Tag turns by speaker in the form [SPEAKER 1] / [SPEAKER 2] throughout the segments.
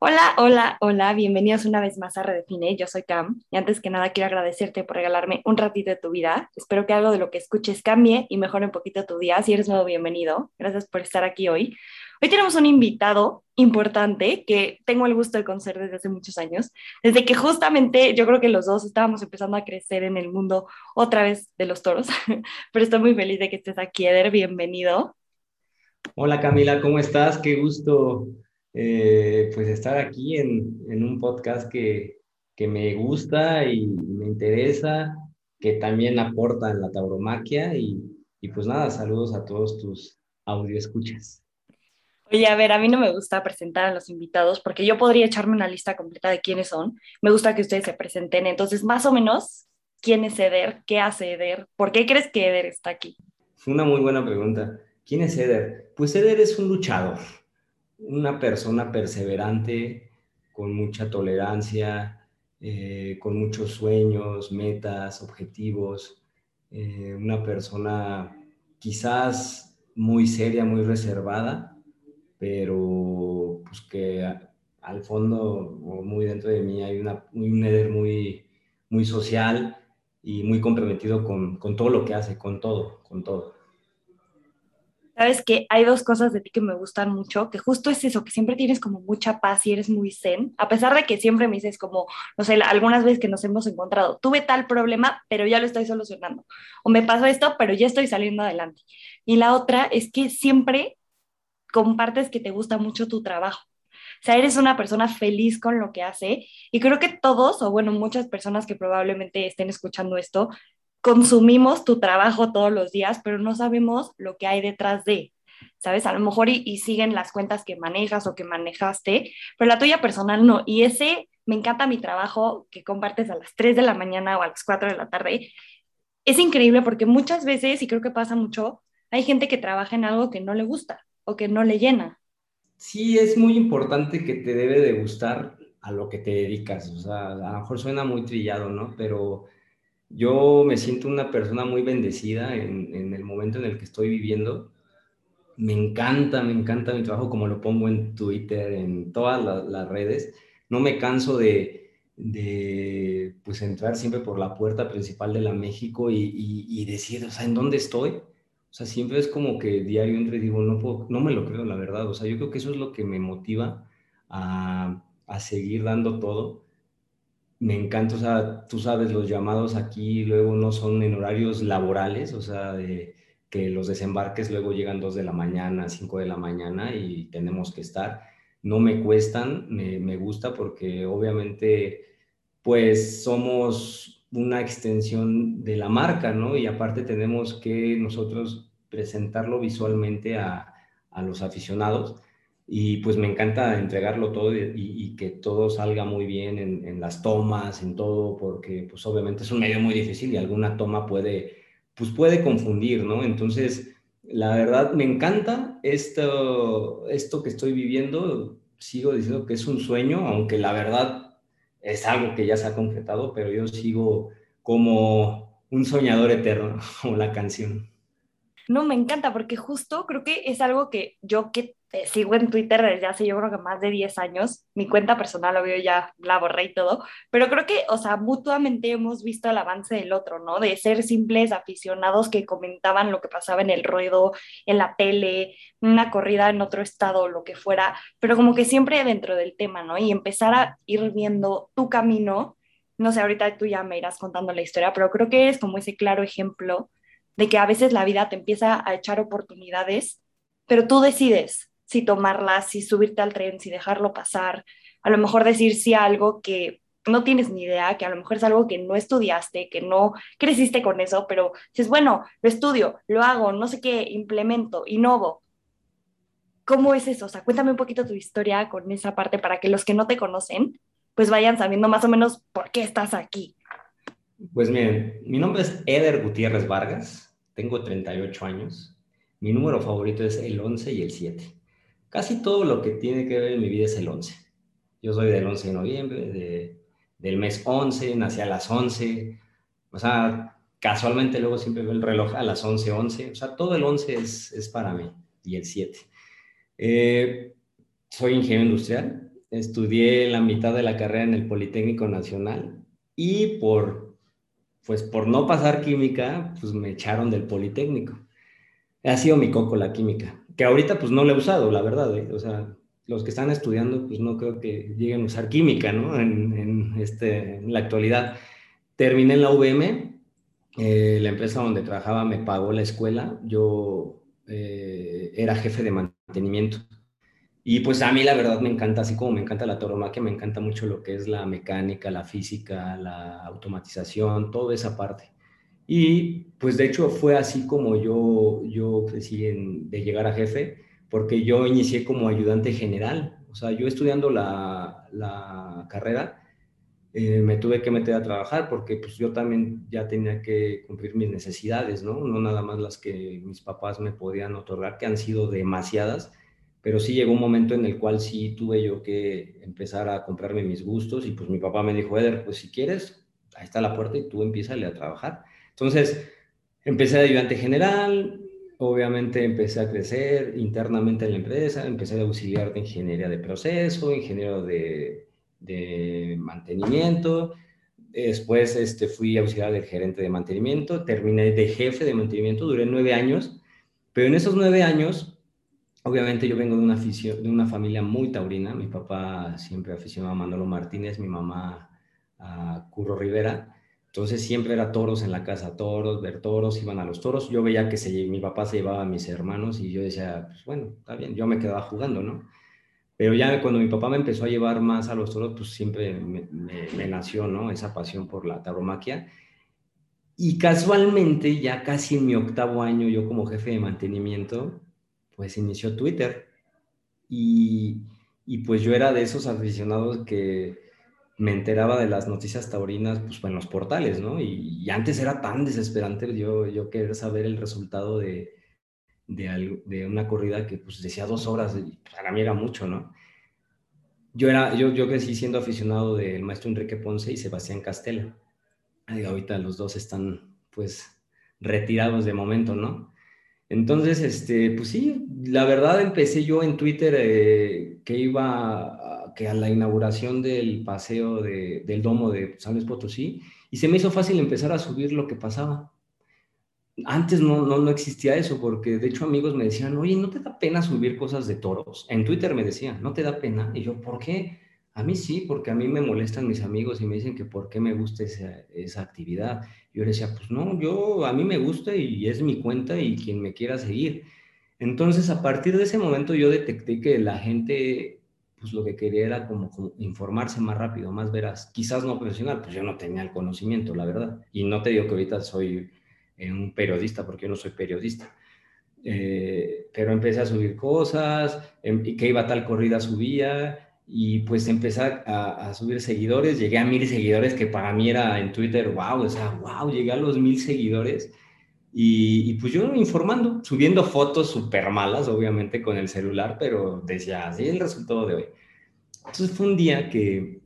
[SPEAKER 1] Hola, hola, hola, bienvenidos una vez más a Redefine, yo soy Cam y antes que nada quiero agradecerte por regalarme un ratito de tu vida, espero que algo de lo que escuches cambie y mejore un poquito tu día, si eres nuevo, bienvenido, gracias por estar aquí hoy. Hoy tenemos un invitado importante que tengo el gusto de conocer desde hace muchos años, desde que justamente yo creo que los dos estábamos empezando a crecer en el mundo otra vez de los toros, pero estoy muy feliz de que estés aquí, Eder, bienvenido.
[SPEAKER 2] Hola Camila, ¿cómo estás? Qué gusto eh, pues estar aquí en, en un podcast que, que, me gusta y me interesa, que también aporta en la tauromaquia y, y pues nada, saludos a todos tus audio escuchas.
[SPEAKER 1] Oye, a ver, a mí no me gusta presentar a los invitados porque yo podría echarme una lista completa de quiénes son. Me gusta que ustedes se presenten. Entonces, más o menos, ¿quién es Eder? ¿Qué hace Eder? ¿Por qué crees que Eder está aquí?
[SPEAKER 2] Una muy buena pregunta. ¿Quién es Eder? Pues Eder es un luchador una persona perseverante, con mucha tolerancia, eh, con muchos sueños, metas, objetivos, eh, una persona quizás muy seria, muy reservada, pero pues que al fondo muy dentro de mí hay una, un Eder muy, muy social y muy comprometido con, con todo lo que hace, con todo, con todo.
[SPEAKER 1] Sabes que hay dos cosas de ti que me gustan mucho, que justo es eso, que siempre tienes como mucha paz y eres muy zen, a pesar de que siempre me dices como, no sé, algunas veces que nos hemos encontrado, tuve tal problema, pero ya lo estoy solucionando, o me pasó esto, pero ya estoy saliendo adelante. Y la otra es que siempre compartes que te gusta mucho tu trabajo. O sea, eres una persona feliz con lo que hace y creo que todos, o bueno, muchas personas que probablemente estén escuchando esto, consumimos tu trabajo todos los días, pero no sabemos lo que hay detrás de, ¿sabes? A lo mejor y, siguen las cuentas que manejas o que manejaste, pero la tuya personal no. Y ese, me encanta mi trabajo que compartes a las 3 de la mañana o a las 4 de la tarde. Es increíble porque muchas veces, y creo que pasa mucho, hay gente que trabaja en algo que no le gusta o que no le llena.
[SPEAKER 2] Sí, es muy importante que te debe de gustar a lo que te dedicas. O sea, a lo mejor suena muy trillado, ¿no? Pero yo me siento una persona muy bendecida en, el momento en el que estoy viviendo. Me encanta, me encanta mi trabajo, como lo pongo en Twitter, en todas las redes. No me canso de, de, pues entrar siempre por la puerta principal de la México y, y, decir, o sea, ¿en dónde estoy? O sea, siempre es como que diario entre y digo, no, puedo, no me lo creo, la verdad. O sea, yo creo que eso es lo que me motiva a, a seguir dando todo me encanta, o sea, tú sabes, los llamados aquí luego no son en horarios laborales, o sea, de que los desembarques luego llegan 2 de la mañana, 5 de la mañana y tenemos que estar. No me cuestan, me, me gusta porque obviamente pues somos una extensión de la marca, ¿no? Y aparte tenemos que nosotros presentarlo visualmente a, a los aficionados y pues me encanta entregarlo todo y, que todo salga muy bien en, las tomas, en todo, porque pues obviamente es un medio muy difícil y alguna toma puede, pues puede confundir, ¿no? Entonces, la verdad me encanta esto, esto que estoy viviendo, sigo diciendo que es un sueño, aunque la verdad es algo que ya se ha concretado, pero yo sigo como un soñador eterno, como la canción.
[SPEAKER 1] No, me encanta porque justo creo que es algo que yo que sigo en Twitter desde hace yo creo que más de 10 años, mi cuenta personal veo ya, la borré y todo, pero creo que, o sea, mutuamente hemos visto el avance del otro, ¿no? De ser simples aficionados que comentaban lo que pasaba en el ruedo, en la tele, una corrida en otro estado, lo que fuera, pero como que siempre dentro del tema, ¿no? Y empezar a ir viendo tu camino, no sé, ahorita tú ya me irás contando la historia, pero creo que es como ese claro ejemplo de que a veces la vida te empieza a echar oportunidades, pero tú decides si tomarlas, si subirte al tren, si dejarlo pasar, a lo mejor decir sí a algo que no tienes ni idea, que a lo mejor es algo que no estudiaste, que no creciste con eso, pero dices, bueno, lo estudio, lo hago, no sé qué, implemento, innovo. ¿Cómo es eso? O sea, cuéntame un poquito tu historia con esa parte para que los que no te conocen, pues vayan sabiendo más o menos por qué estás aquí.
[SPEAKER 2] Pues miren, mi nombre es Eder Gutiérrez Vargas, tengo 38 años, mi número favorito es el 11 y el 7. Casi todo lo que tiene que ver en mi vida es el 11. Yo soy del 11 de noviembre, de del mes 11, nací a las 11, o sea, casualmente luego siempre veo el reloj a las 11, 11, o sea, todo el 11 es, es para mí y el 7. Eh, soy ingeniero industrial, estudié la mitad de la carrera en el Politécnico Nacional y por, pues por no pasar química, pues me echaron del Politécnico. Ha sido mi coco la química, que ahorita pues no la he usado, la verdad, ¿eh? o sea, los que están estudiando, pues no creo que lleguen a usar química, ¿no? En, este, en la actualidad. Terminé en la UVM, eh, la empresa donde trabajaba me pagó la escuela, yo eh, era jefe de mantenimiento. Y pues a mí la verdad me encanta, así como me encanta la tauromaquia, me encanta mucho lo que es la mecánica, la física, la automatización, toda esa parte. Y pues de hecho fue así como yo, yo crecí de llegar a jefe porque yo inicié como ayudante general. O sea, yo estudiando la, la carrera, eh, me tuve que meter a trabajar porque pues yo también ya tenía que cumplir mis necesidades, ¿no? No nada más las que mis papás me podían otorgar, que han sido demasiadas, pero sí llegó un momento en el cual sí tuve yo que empezar a comprarme mis gustos y pues mi papá me dijo, Eder, pues si quieres, ahí está la puerta y tú empieza a trabajar. Entonces, empecé de ayudante general, obviamente empecé a crecer internamente en la empresa, empecé a auxiliar de ingeniería de proceso, ingeniero de, mantenimiento, después este, fui auxiliar del gerente de mantenimiento, terminé de jefe de mantenimiento, duré nueve años, pero en esos nueve años, obviamente yo vengo de una, afición, de una familia muy taurina, mi papá siempre aficionado a Manolo Martínez, mi mamá a Curro Rivera, entonces siempre era toros en la casa, toros, ver toros, iban a los toros. Yo veía que se, mi papá se llevaba a mis hermanos y yo decía, pues bueno, está bien, yo me quedaba jugando, ¿no? Pero ya cuando mi papá me empezó a llevar más a los toros, pues siempre me, nació, ¿no? Esa pasión por la tauromaquia. Y casualmente, ya casi en mi octavo año, yo como jefe de mantenimiento, pues inició Twitter. Y, y pues yo era de esos aficionados que me enteraba de las noticias taurinas pues, en los portales, ¿no? Y, antes era tan desesperante yo, yo querer saber el resultado de, de, de una corrida que pues decía dos horas, y para mí era mucho, ¿no? Yo, era, yo, yo crecí siendo aficionado del maestro Enrique Ponce y Sebastián Castela. ahorita los dos están pues retirados de momento, ¿no? Entonces, este, pues sí, la verdad empecé yo en Twitter eh, que iba que a la inauguración del paseo del domo de San Luis Potosí y se me hizo fácil empezar a subir lo que pasaba. Antes no, no, no existía eso, porque de hecho amigos me decían, oye, ¿no te da pena subir cosas de toros? En Twitter me decían, ¿no te da pena? Y yo, ¿por qué? A mí sí, porque a mí me molestan mis amigos y me dicen que por qué me gusta esa, esa actividad. Yo les decía, pues no, yo a mí me gusta y es mi cuenta y quien me quiera seguir. Entonces, a partir de ese momento yo detecté que la gente pues lo que quería era como, informarse más rápido, más veraz. Quizás no profesional, pues yo no tenía el conocimiento, la verdad. Y no te digo que ahorita soy eh, un periodista, porque yo no soy periodista. Eh, pero empecé a subir cosas, em, y que iba tal corrida subía, y pues empecé a, a, subir seguidores, llegué a mil seguidores, que para mí era en Twitter, wow, o sea, wow, llegué a los mil seguidores, y, pues yo informando, subiendo fotos súper malas, obviamente con el celular, pero decía, así el resultado de hoy. Entonces fue un día que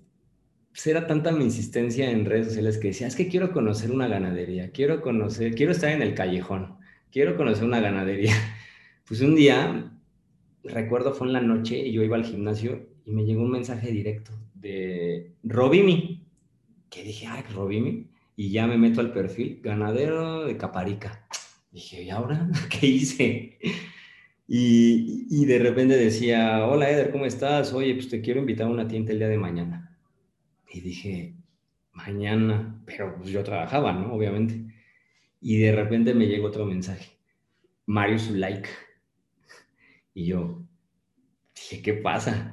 [SPEAKER 2] pues, era tanta mi insistencia en redes sociales que decía, es que quiero conocer una ganadería, quiero conocer, quiero estar en el callejón, quiero conocer una ganadería. Pues un día, recuerdo fue en la noche y yo iba al gimnasio y me llegó un mensaje directo de Robimi, que dije, ay, Robimi y ya me meto al perfil, ganadero de Caparica. Dije, ¿y ahora qué hice? Y, y, de repente decía, hola Eder, ¿cómo estás? Oye, pues te quiero invitar a una tienda el día de mañana. Y dije, mañana, pero pues yo trabajaba, ¿no? Obviamente. Y de repente me llegó otro mensaje, Mario su like. Y yo dije, ¿qué pasa?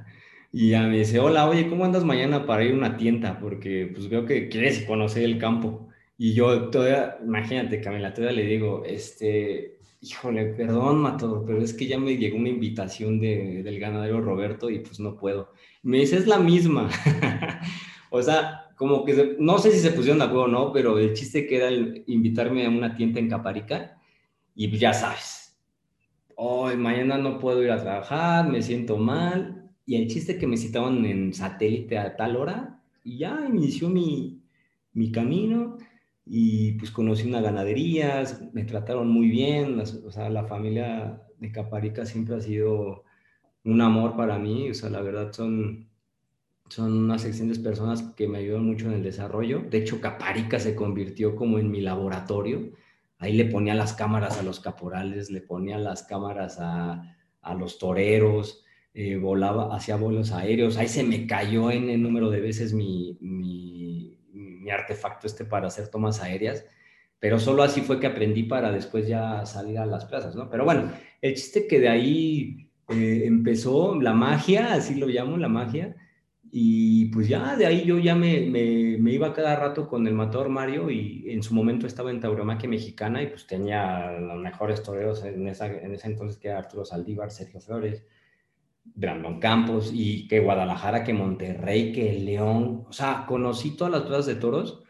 [SPEAKER 2] Y ya me dice, hola, oye, ¿cómo andas mañana para ir a una tienda? Porque pues veo que quieres conocer el campo. Y yo todavía, imagínate, Camila, todavía le digo, este, híjole, perdón, Matador, pero es que ya me llegó una invitación de, del ganadero Roberto y pues no puedo. me dice, es la misma. o sea, como que, no sé si se pusieron de acuerdo o no, pero el chiste que era invitarme a una tienda en Caparica y pues ya sabes, hoy mañana no puedo ir a trabajar, me siento mal, y el chiste que me citaban en satélite a tal hora y ya inició mi, mi camino y pues conocí una ganadería, me trataron muy bien, o sea, la familia de Caparica siempre ha sido un amor para mí, o sea, la verdad son, son unas excelentes personas que me ayudan mucho en el desarrollo. De hecho, Caparica se convirtió como en mi laboratorio. Ahí le ponía las cámaras a los caporales, le ponía las cámaras a, a los toreros, eh, volaba, hacía vuelos aéreos, ahí se me cayó en el número de veces mi, mi, artefacto este para hacer tomas aéreas, pero solo así fue que aprendí para después ya salir a las plazas, ¿no? Pero bueno, el chiste que de ahí eh, empezó la magia, así lo llamo, la magia, y pues ya de ahí yo ya me, me, me, iba cada rato con el matador Mario y en su momento estaba en Tauromaquia Mexicana y pues tenía los mejores toreros en, esa, en ese entonces que era Arturo Saldívar, Sergio Flores, Brandon Campos y que Guadalajara, que Monterrey, que León. O sea, conocí todas las plazas de toros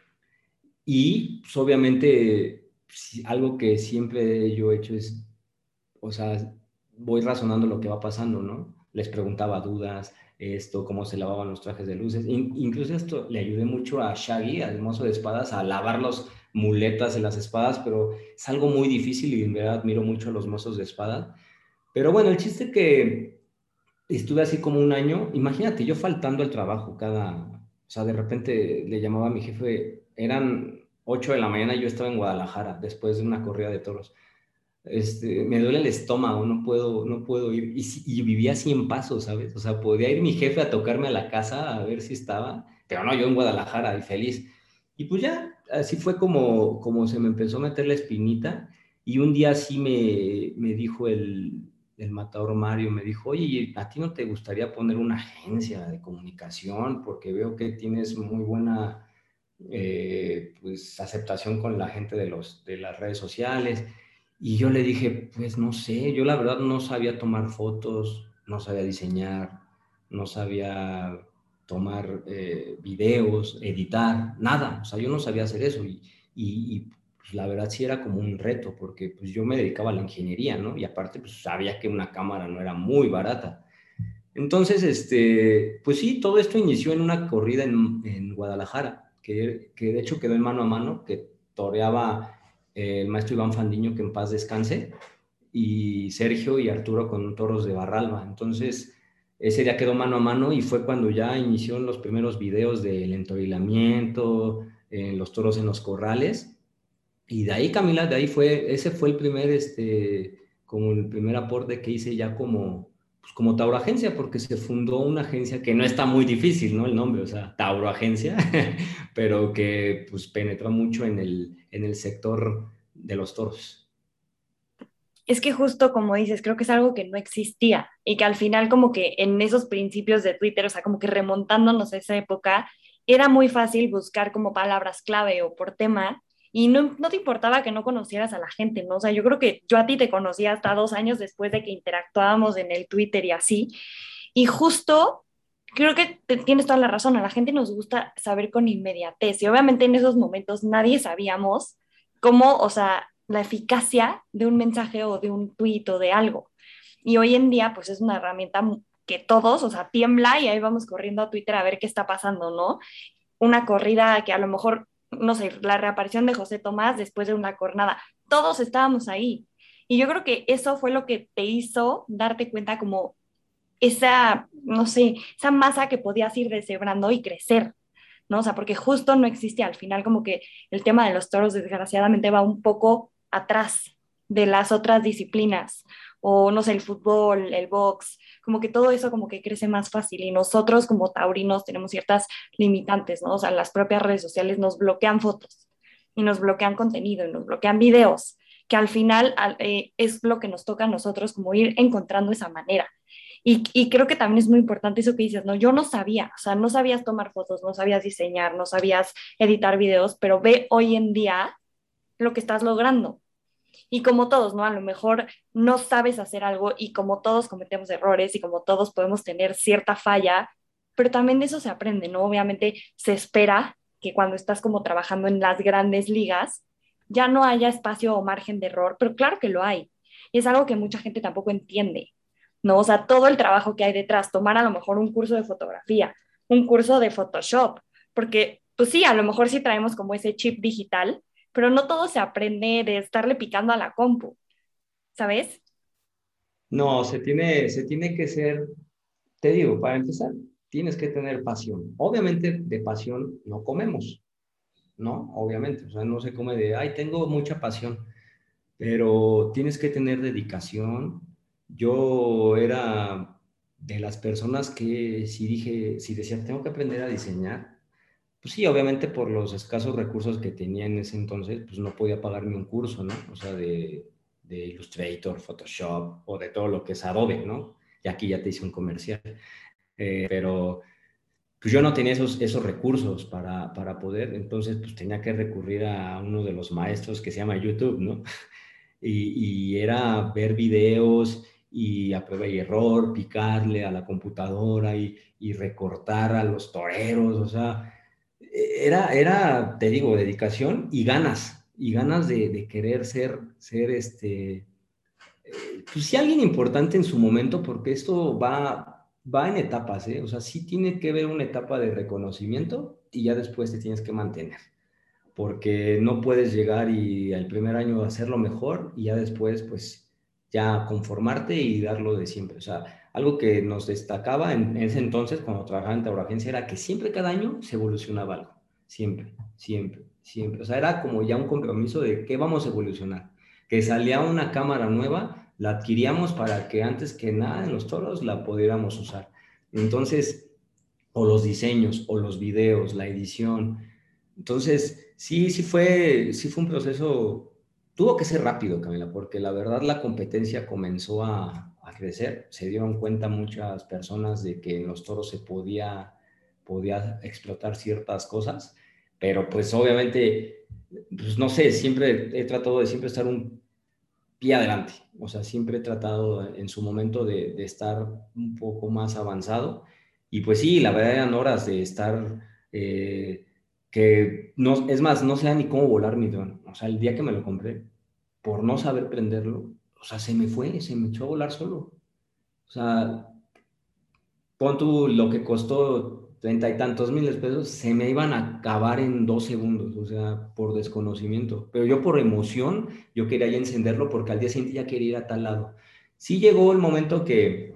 [SPEAKER 2] y pues, obviamente algo que siempre yo he hecho es, o sea, voy razonando lo que va pasando, ¿no? Les preguntaba dudas, esto, cómo se lavaban los trajes de luces. incluso esto le ayudé mucho a Shaggy, al mozo de espadas, a lavar los muletas en las espadas, pero es algo muy difícil y en verdad admiro mucho a los mozos de espada. Pero bueno, el chiste que estuve así como un año, imagínate, yo faltando al trabajo cada, o sea, de repente le llamaba a mi jefe, eran 8 de la mañana y yo estaba en Guadalajara después de una corrida de toros. Este, me duele el estómago, no puedo, no puedo ir. Y, y vivía así en paso, ¿sabes? O sea, podía ir mi jefe a tocarme a la casa a ver si estaba, pero no, yo en Guadalajara y feliz. Y pues ya, así fue como, como se me empezó a meter la espinita. Y un día sí me, me dijo el, el matador Mario me dijo, oye, ¿a ti no te gustaría poner una agencia de comunicación? Porque veo que tienes muy buena eh, pues, aceptación con la gente de, los, de las redes sociales. Y yo le dije, pues no sé, yo la verdad no sabía tomar fotos, no sabía diseñar, no sabía tomar eh, videos, editar, nada. O sea, yo no sabía hacer eso. Y, y, pues, la verdad sí era como un reto, porque pues yo me dedicaba a la ingeniería, ¿no? Y aparte pues sabía que una cámara no era muy barata. Entonces, este, pues sí, todo esto inició en una corrida en, en Guadalajara, que, que, de hecho quedó en mano a mano, que toreaba el maestro Iván Fandiño, que en paz descanse, y Sergio y Arturo con toros de Barralba. Entonces, ese día quedó mano a mano y fue cuando ya inició los primeros videos del entorilamiento, en los toros en los corrales, y de ahí, Camila, de ahí fue, ese fue el primer, este, como el primer aporte que hice ya como, pues como Tauro Agencia, porque se fundó una agencia que no está muy difícil, ¿no? El nombre, o sea, Tauro Agencia, pero que pues penetró mucho en el, en el sector de los toros.
[SPEAKER 1] Es que justo como dices, creo que es algo que no existía y que al final como que en esos principios de Twitter, o sea, como que remontándonos a esa época, era muy fácil buscar como palabras clave o por tema y no, no, te importaba que no conocieras a la gente, ¿no? O sea, yo creo que yo a ti te conocí hasta dos años después de que interactuábamos en el Twitter y así. Y justo creo que tienes toda la razón, a la gente nos gusta saber con inmediatez y obviamente en esos momentos nadie sabíamos cómo, o sea, la eficacia de un mensaje o de un tweet o de algo. Y hoy en día, pues es una herramienta que todos, o sea, tiembla y ahí vamos corriendo a Twitter a ver qué está pasando, ¿no? Una corrida que a lo mejor no sé, la reaparición de José Tomás después de una cornada. Todos estábamos ahí. Y yo creo que eso fue lo que te hizo darte cuenta como esa, no sé, esa masa que podías ir deshebrando y crecer, ¿no? O sea, porque justo no existe al final como que el tema de los toros desgraciadamente va un poco atrás de las otras disciplinas o no sé, el fútbol, el box, como que todo eso como que crece más fácil y nosotros como taurinos tenemos ciertas limitantes, ¿no? O sea, las propias redes sociales nos bloquean fotos y nos bloquean contenido y nos bloquean videos, que al final eh, es lo que nos toca a nosotros como ir encontrando esa manera. Y, y, creo que también es muy importante eso que dices, ¿no? Yo no sabía, o sea, no sabías tomar fotos, no sabías diseñar, no sabías editar videos, pero ve hoy en día lo que estás logrando. Y como todos, ¿no? A lo mejor no sabes hacer algo y como todos cometemos errores y como todos podemos tener cierta falla, pero también de eso se aprende, ¿no? Obviamente se espera que cuando estás como trabajando en las grandes ligas, ya no haya espacio o margen de error, pero claro que lo hay. Y es algo que mucha gente tampoco entiende, ¿no? O sea, todo el trabajo que hay detrás, tomar a lo mejor un curso de fotografía, un curso de Photoshop, porque pues sí, a lo mejor sí traemos como ese chip digital, pero no todo se aprende de estarle picando a la compu, ¿sabes?
[SPEAKER 2] No, se tiene, se tiene que ser, te digo, para empezar, tienes que tener pasión. Obviamente de pasión no comemos, ¿no? Obviamente, o sea, no se come de, ay, tengo mucha pasión, pero tienes que tener dedicación. Yo era de las personas que si dije, si decía, tengo que aprender a diseñar, pues sí, obviamente por los escasos recursos que tenía en ese entonces, pues no podía pagarme un curso, ¿no? O sea, de, de Illustrator, Photoshop o de todo lo que es Adobe, ¿no? Y aquí ya te hice un comercial. Eh, pero pues yo no tenía esos, esos recursos para, para, poder, entonces pues tenía que recurrir a uno de los maestros que se llama YouTube, ¿no? Y, y era ver videos y a prueba y error, picarle a la computadora y, y recortar a los toreros, o sea, era, era, te digo, dedicación y ganas, y ganas de, querer ser, ser este, eh, pues sí alguien importante en su momento, porque esto va, va en etapas, ¿eh? O sea, sí tiene que haber una etapa de reconocimiento y ya después te tienes que mantener. Porque no puedes llegar y al primer año hacerlo mejor y ya después, pues, ya conformarte y darlo de siempre. O sea, algo que nos destacaba en, ese entonces, cuando trabajaba en Agencia, era que siempre cada año se evolucionaba algo. Siempre, siempre, siempre. O sea, era como ya un compromiso de qué vamos a evolucionar. Que salía una cámara nueva, la adquiríamos para que antes que nada en los toros la pudiéramos usar. Entonces, o los diseños, o los videos, la edición. Entonces, sí, sí fue, sí fue un proceso, tuvo que ser rápido, Camila, porque la verdad la competencia comenzó a, a crecer. Se dieron cuenta muchas personas de que en los toros se podía, podía explotar ciertas cosas, pero pues obviamente, pues no sé, siempre he tratado de siempre estar un pie adelante. O sea, siempre he tratado en su momento de, estar un poco más avanzado. Y pues sí, la verdad eran horas de estar, eh, que no, es más, no sé ni cómo volar mi dron. O sea, el día que me lo compré, por no saber prenderlo, o sea, se me fue, se me echó a volar solo. O sea, pon tú lo que costó treinta y tantos miles pesos, se me iban a acabar en dos segundos, o sea, por desconocimiento. Pero yo por emoción, yo quería ya encenderlo porque al día siguiente ya quería ir a tal lado. Sí llegó el momento que,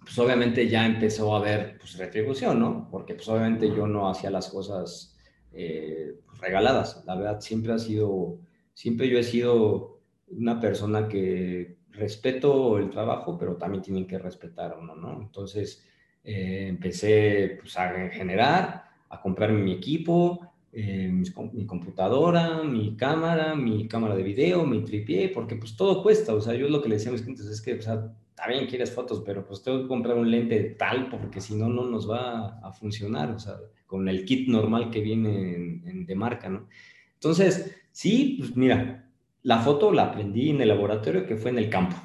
[SPEAKER 2] pues obviamente ya empezó a haber pues, retribución, ¿no? Porque pues obviamente yo no hacía las cosas eh, regaladas. La verdad, siempre ha sido, siempre yo he sido una persona que respeto el trabajo, pero también tienen que respetar a uno, ¿no? Entonces, eh, empecé pues, a generar, a comprarme mi equipo, eh, mi, computadora, mi cámara, mi cámara de video, mi tripié, porque pues todo cuesta, o sea, yo lo que le decía a mis clientes es que, o sea, también quieres fotos, pero pues tengo que comprar un lente tal, porque si no, no nos va a funcionar, o sea, con el kit normal que viene de marca, ¿no? Entonces, sí, pues mira, la foto la aprendí en el laboratorio que fue en el campo,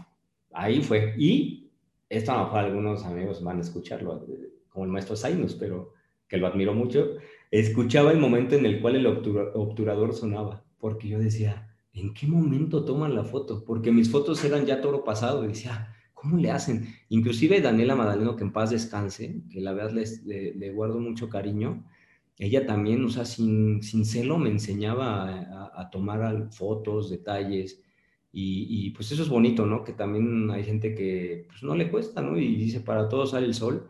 [SPEAKER 2] ahí fue, y esto a lo mejor algunos amigos van a escucharlo, como el maestro Zainos, pero que lo admiro mucho, escuchaba el momento en el cual el obturador sonaba, porque yo decía, ¿en qué momento toman la foto? Porque mis fotos eran ya todo pasado, y decía, ¿cómo le hacen? Inclusive Daniela Madaleno, que en paz descanse, que la verdad le, le guardo mucho cariño, ella también, o sea, sin, sin celo me enseñaba a, tomar fotos, detalles, y, pues eso es bonito, ¿no? Que también hay gente que pues no le cuesta, ¿no? Y dice, para todos sale el sol.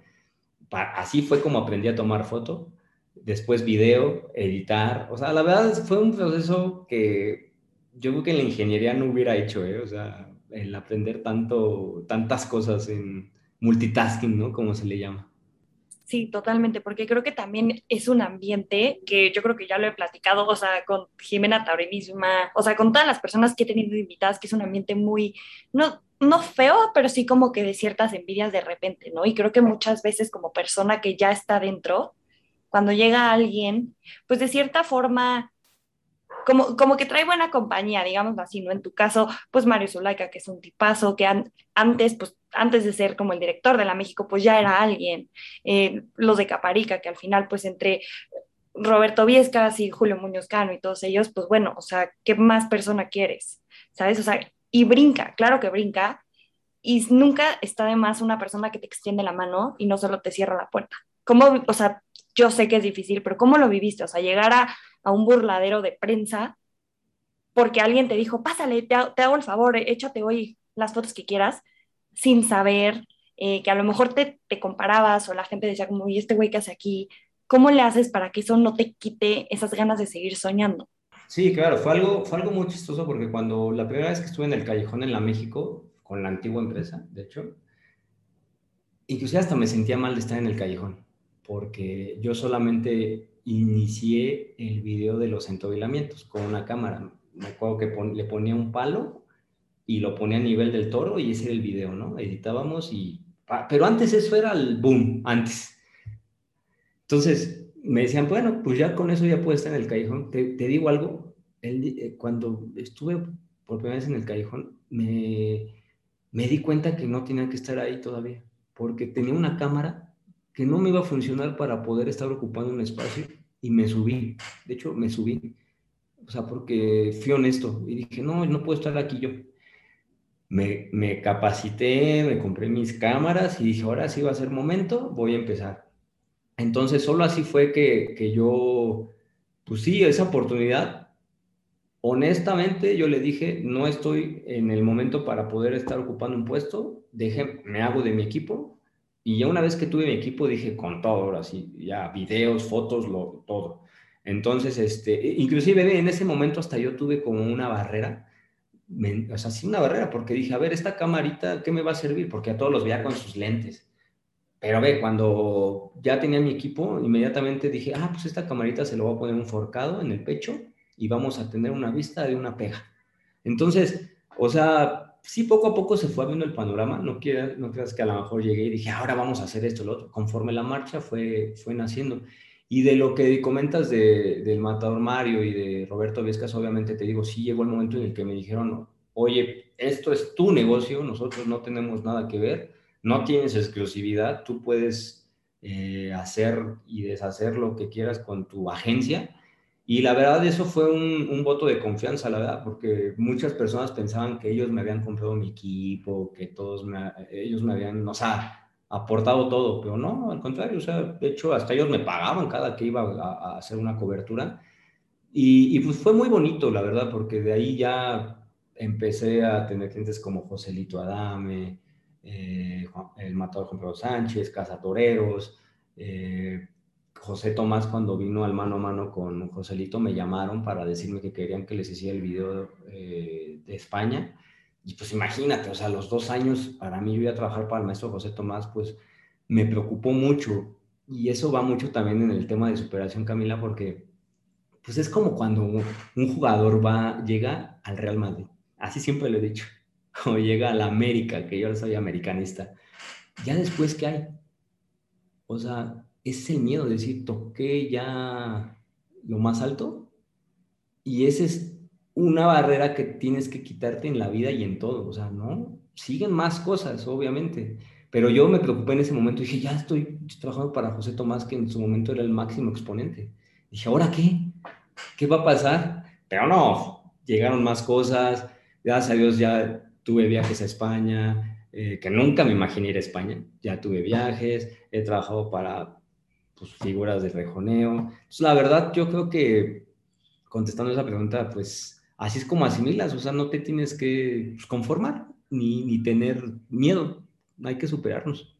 [SPEAKER 2] así fue como aprendí a tomar foto, después video, editar. O sea, la verdad fue un proceso que yo creo que en la ingeniería no hubiera hecho, ¿eh? O sea, el aprender tanto, tantas cosas en multitasking, ¿no? Como se le llama.
[SPEAKER 1] Sí, totalmente, porque creo que también es un ambiente que yo creo que ya lo he platicado, o sea, con Jimena Taure misma, o sea, con todas las personas que he tenido invitadas, que es un ambiente muy, no, no feo, pero sí como que de ciertas envidias de repente, ¿no? Y creo que muchas veces como persona que ya está dentro, cuando llega alguien, pues de cierta forma, como, como que trae buena compañía, digamos así, ¿no? En tu caso, pues Mario Zulaika, que es un tipazo, que antes, pues antes de ser como el director de la México, pues ya era alguien. Eh, los de Caparica, que al final, pues entre Roberto Viescas y Julio Muñoz Cano y todos ellos, pues bueno, o sea, ¿qué más persona quieres? ¿Sabes? O sea, y brinca, claro que brinca, y nunca está de más una persona que te extiende la mano y no solo te cierra la puerta. ¿Cómo, o sea, yo sé que es difícil, pero ¿cómo lo viviste? O sea, llegar a, un burladero de prensa porque alguien te dijo, pásale, te, hago el favor, échate hoy las fotos que quieras, sin saber eh, que a lo mejor te, te, comparabas o la gente decía como, ¿y este güey que hace aquí? ¿Cómo le haces para que eso no te quite esas ganas de seguir soñando?
[SPEAKER 2] Sí, claro, fue algo, fue algo muy chistoso porque cuando la primera vez que estuve en el callejón en la México, con la antigua empresa, de hecho, inclusive hasta me sentía mal de estar en el callejón, porque yo solamente inicié el video de los entobilamientos con una cámara. Me acuerdo que le ponía un palo y lo ponía a nivel del toro y ese era el video, ¿no? Editábamos y... Pero antes eso era el boom, antes. Entonces, me decían, bueno, pues ya con eso ya puedes estar en el callejón. Te, digo algo, eh, cuando estuve por primera vez en el callejón, me, me di cuenta que no tenía que estar ahí todavía, porque tenía una cámara que no me iba a funcionar para poder estar ocupando un espacio y me subí. De hecho, me subí. O sea, porque fui honesto y dije, no, no puedo estar aquí yo. Me, capacité, me compré mis cámaras y dije, ahora sí va a ser momento, voy a empezar entonces, solo así fue que, yo, pues sí, esa oportunidad, honestamente, yo le dije, no estoy en el momento para poder estar ocupando un puesto, deje, me hago de mi equipo. Y ya una vez que tuve mi equipo, dije, con todo, ahora sí, ya videos, fotos, lo, todo. Entonces, este, inclusive en ese momento hasta yo tuve como una barrera, o sea, sí una barrera, porque dije, a ver, esta camarita, ¿qué me va a servir? Porque a todos los veía con sus lentes. Pero ve, cuando ya tenía mi equipo, inmediatamente dije, ah, pues esta camarita se lo voy a poner un forcado en el pecho y vamos a tener una vista de una pega. Entonces, o sea, sí poco a poco se fue viendo el panorama, no, quieras, no creas que a lo mejor llegué y dije, ahora vamos a hacer esto, lo otro. Conforme la marcha fue, fue naciendo. Y de lo que comentas de, del Matador Mario y de Roberto Viescas, obviamente te digo, sí llegó el momento en el que me dijeron, oye, esto es tu negocio, nosotros no tenemos nada que ver no tienes exclusividad, tú puedes eh, hacer y deshacer lo que quieras con tu agencia. Y la verdad, eso fue un, voto de confianza, la verdad, porque muchas personas pensaban que ellos me habían comprado mi equipo, que todos ellos me habían, o sea, aportado todo, pero no, al contrario, o sea, de hecho, hasta ellos me pagaban cada que iba a, hacer una cobertura. Y, y, pues fue muy bonito, la verdad, porque de ahí ya empecé a tener clientes como Joselito Adame, eh, el matador Juan Pedro Sánchez, Casa Toreros, eh, José Tomás cuando vino al mano a mano con Joselito me llamaron para decirme que querían que les hiciera el video eh, de España. Y pues imagínate, o sea, los dos años para mí yo iba a trabajar para el maestro José Tomás, pues me preocupó mucho. Y eso va mucho también en el tema de superación, Camila, porque pues es como cuando un jugador va, llega al Real Madrid. Así siempre lo he dicho o llega a la América, que yo soy americanista, ya después, ¿qué hay? O sea, es el miedo de decir, toqué ya lo más alto y esa es una barrera que tienes que quitarte en la vida y en todo. O sea, no, siguen más cosas, obviamente. Pero yo me preocupé en ese momento dije, ya estoy trabajando para José Tomás, que en su momento era el máximo exponente. Dije, ¿ahora qué? ¿Qué va a pasar? Pero no, llegaron más cosas. Gracias a Dios ya tuve viajes a España, eh, que nunca me imaginé ir a España, ya tuve viajes, he trabajado para pues, figuras de rejoneo. Entonces, la verdad, yo creo que contestando esa pregunta, pues así es como asimilas, o sea, no te tienes que pues, conformar ni, ni tener miedo, hay que superarnos.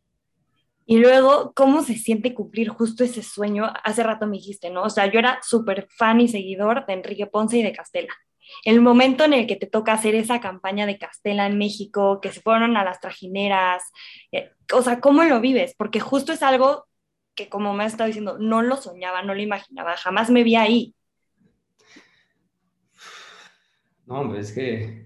[SPEAKER 1] Y luego, ¿cómo se siente cumplir justo ese sueño? Hace rato me dijiste, ¿no? O sea, yo era súper fan y seguidor de Enrique Ponce y de Castela el momento en el que te toca hacer esa campaña de Castela en México, que se fueron a las trajineras, eh, o sea, ¿cómo lo vives? Porque justo es algo que, como me has estado diciendo, no lo soñaba, no lo imaginaba, jamás me vi ahí.
[SPEAKER 2] No, hombre, es que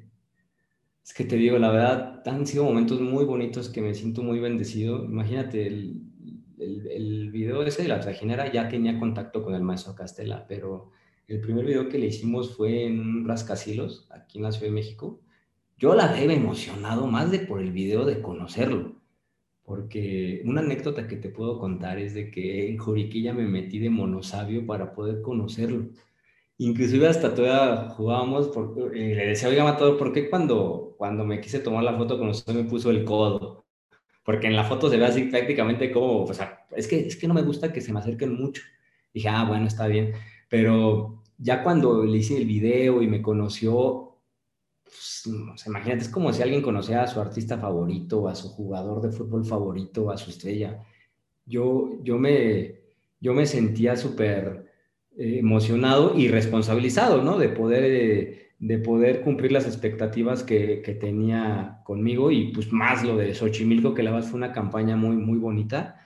[SPEAKER 2] Es que te digo, la verdad, han sido momentos muy bonitos que me siento muy bendecido. Imagínate, el, el, el video ese de la trajinera ya tenía contacto con el maestro Castela, pero el primer video que le hicimos fue en un rascacielos, aquí en la Ciudad de México. Yo la verdad emocionado más de por el video de conocerlo, porque una anécdota que te puedo contar es de que en Juriquilla me metí de monosabio para poder conocerlo. Inclusive hasta todavía jugábamos, por, y le decía, oiga, Matador, ¿por qué cuando, cuando me quise tomar la foto con usted me puso el codo? Porque en la foto se ve así prácticamente como, o sea, es que, es que no me gusta que se me acerquen mucho. Dije, ah, bueno, está bien. Pero ya cuando le hice el video y me conoció, pues, imagínate, es como si alguien conocía a su artista favorito, a su jugador de fútbol favorito, a su estrella. Yo, yo, me, yo me sentía súper eh, emocionado y responsabilizado, ¿no? De poder, de poder cumplir las expectativas que, que, tenía conmigo y pues más lo de Xochimilco, que la verdad fue una campaña muy, muy bonita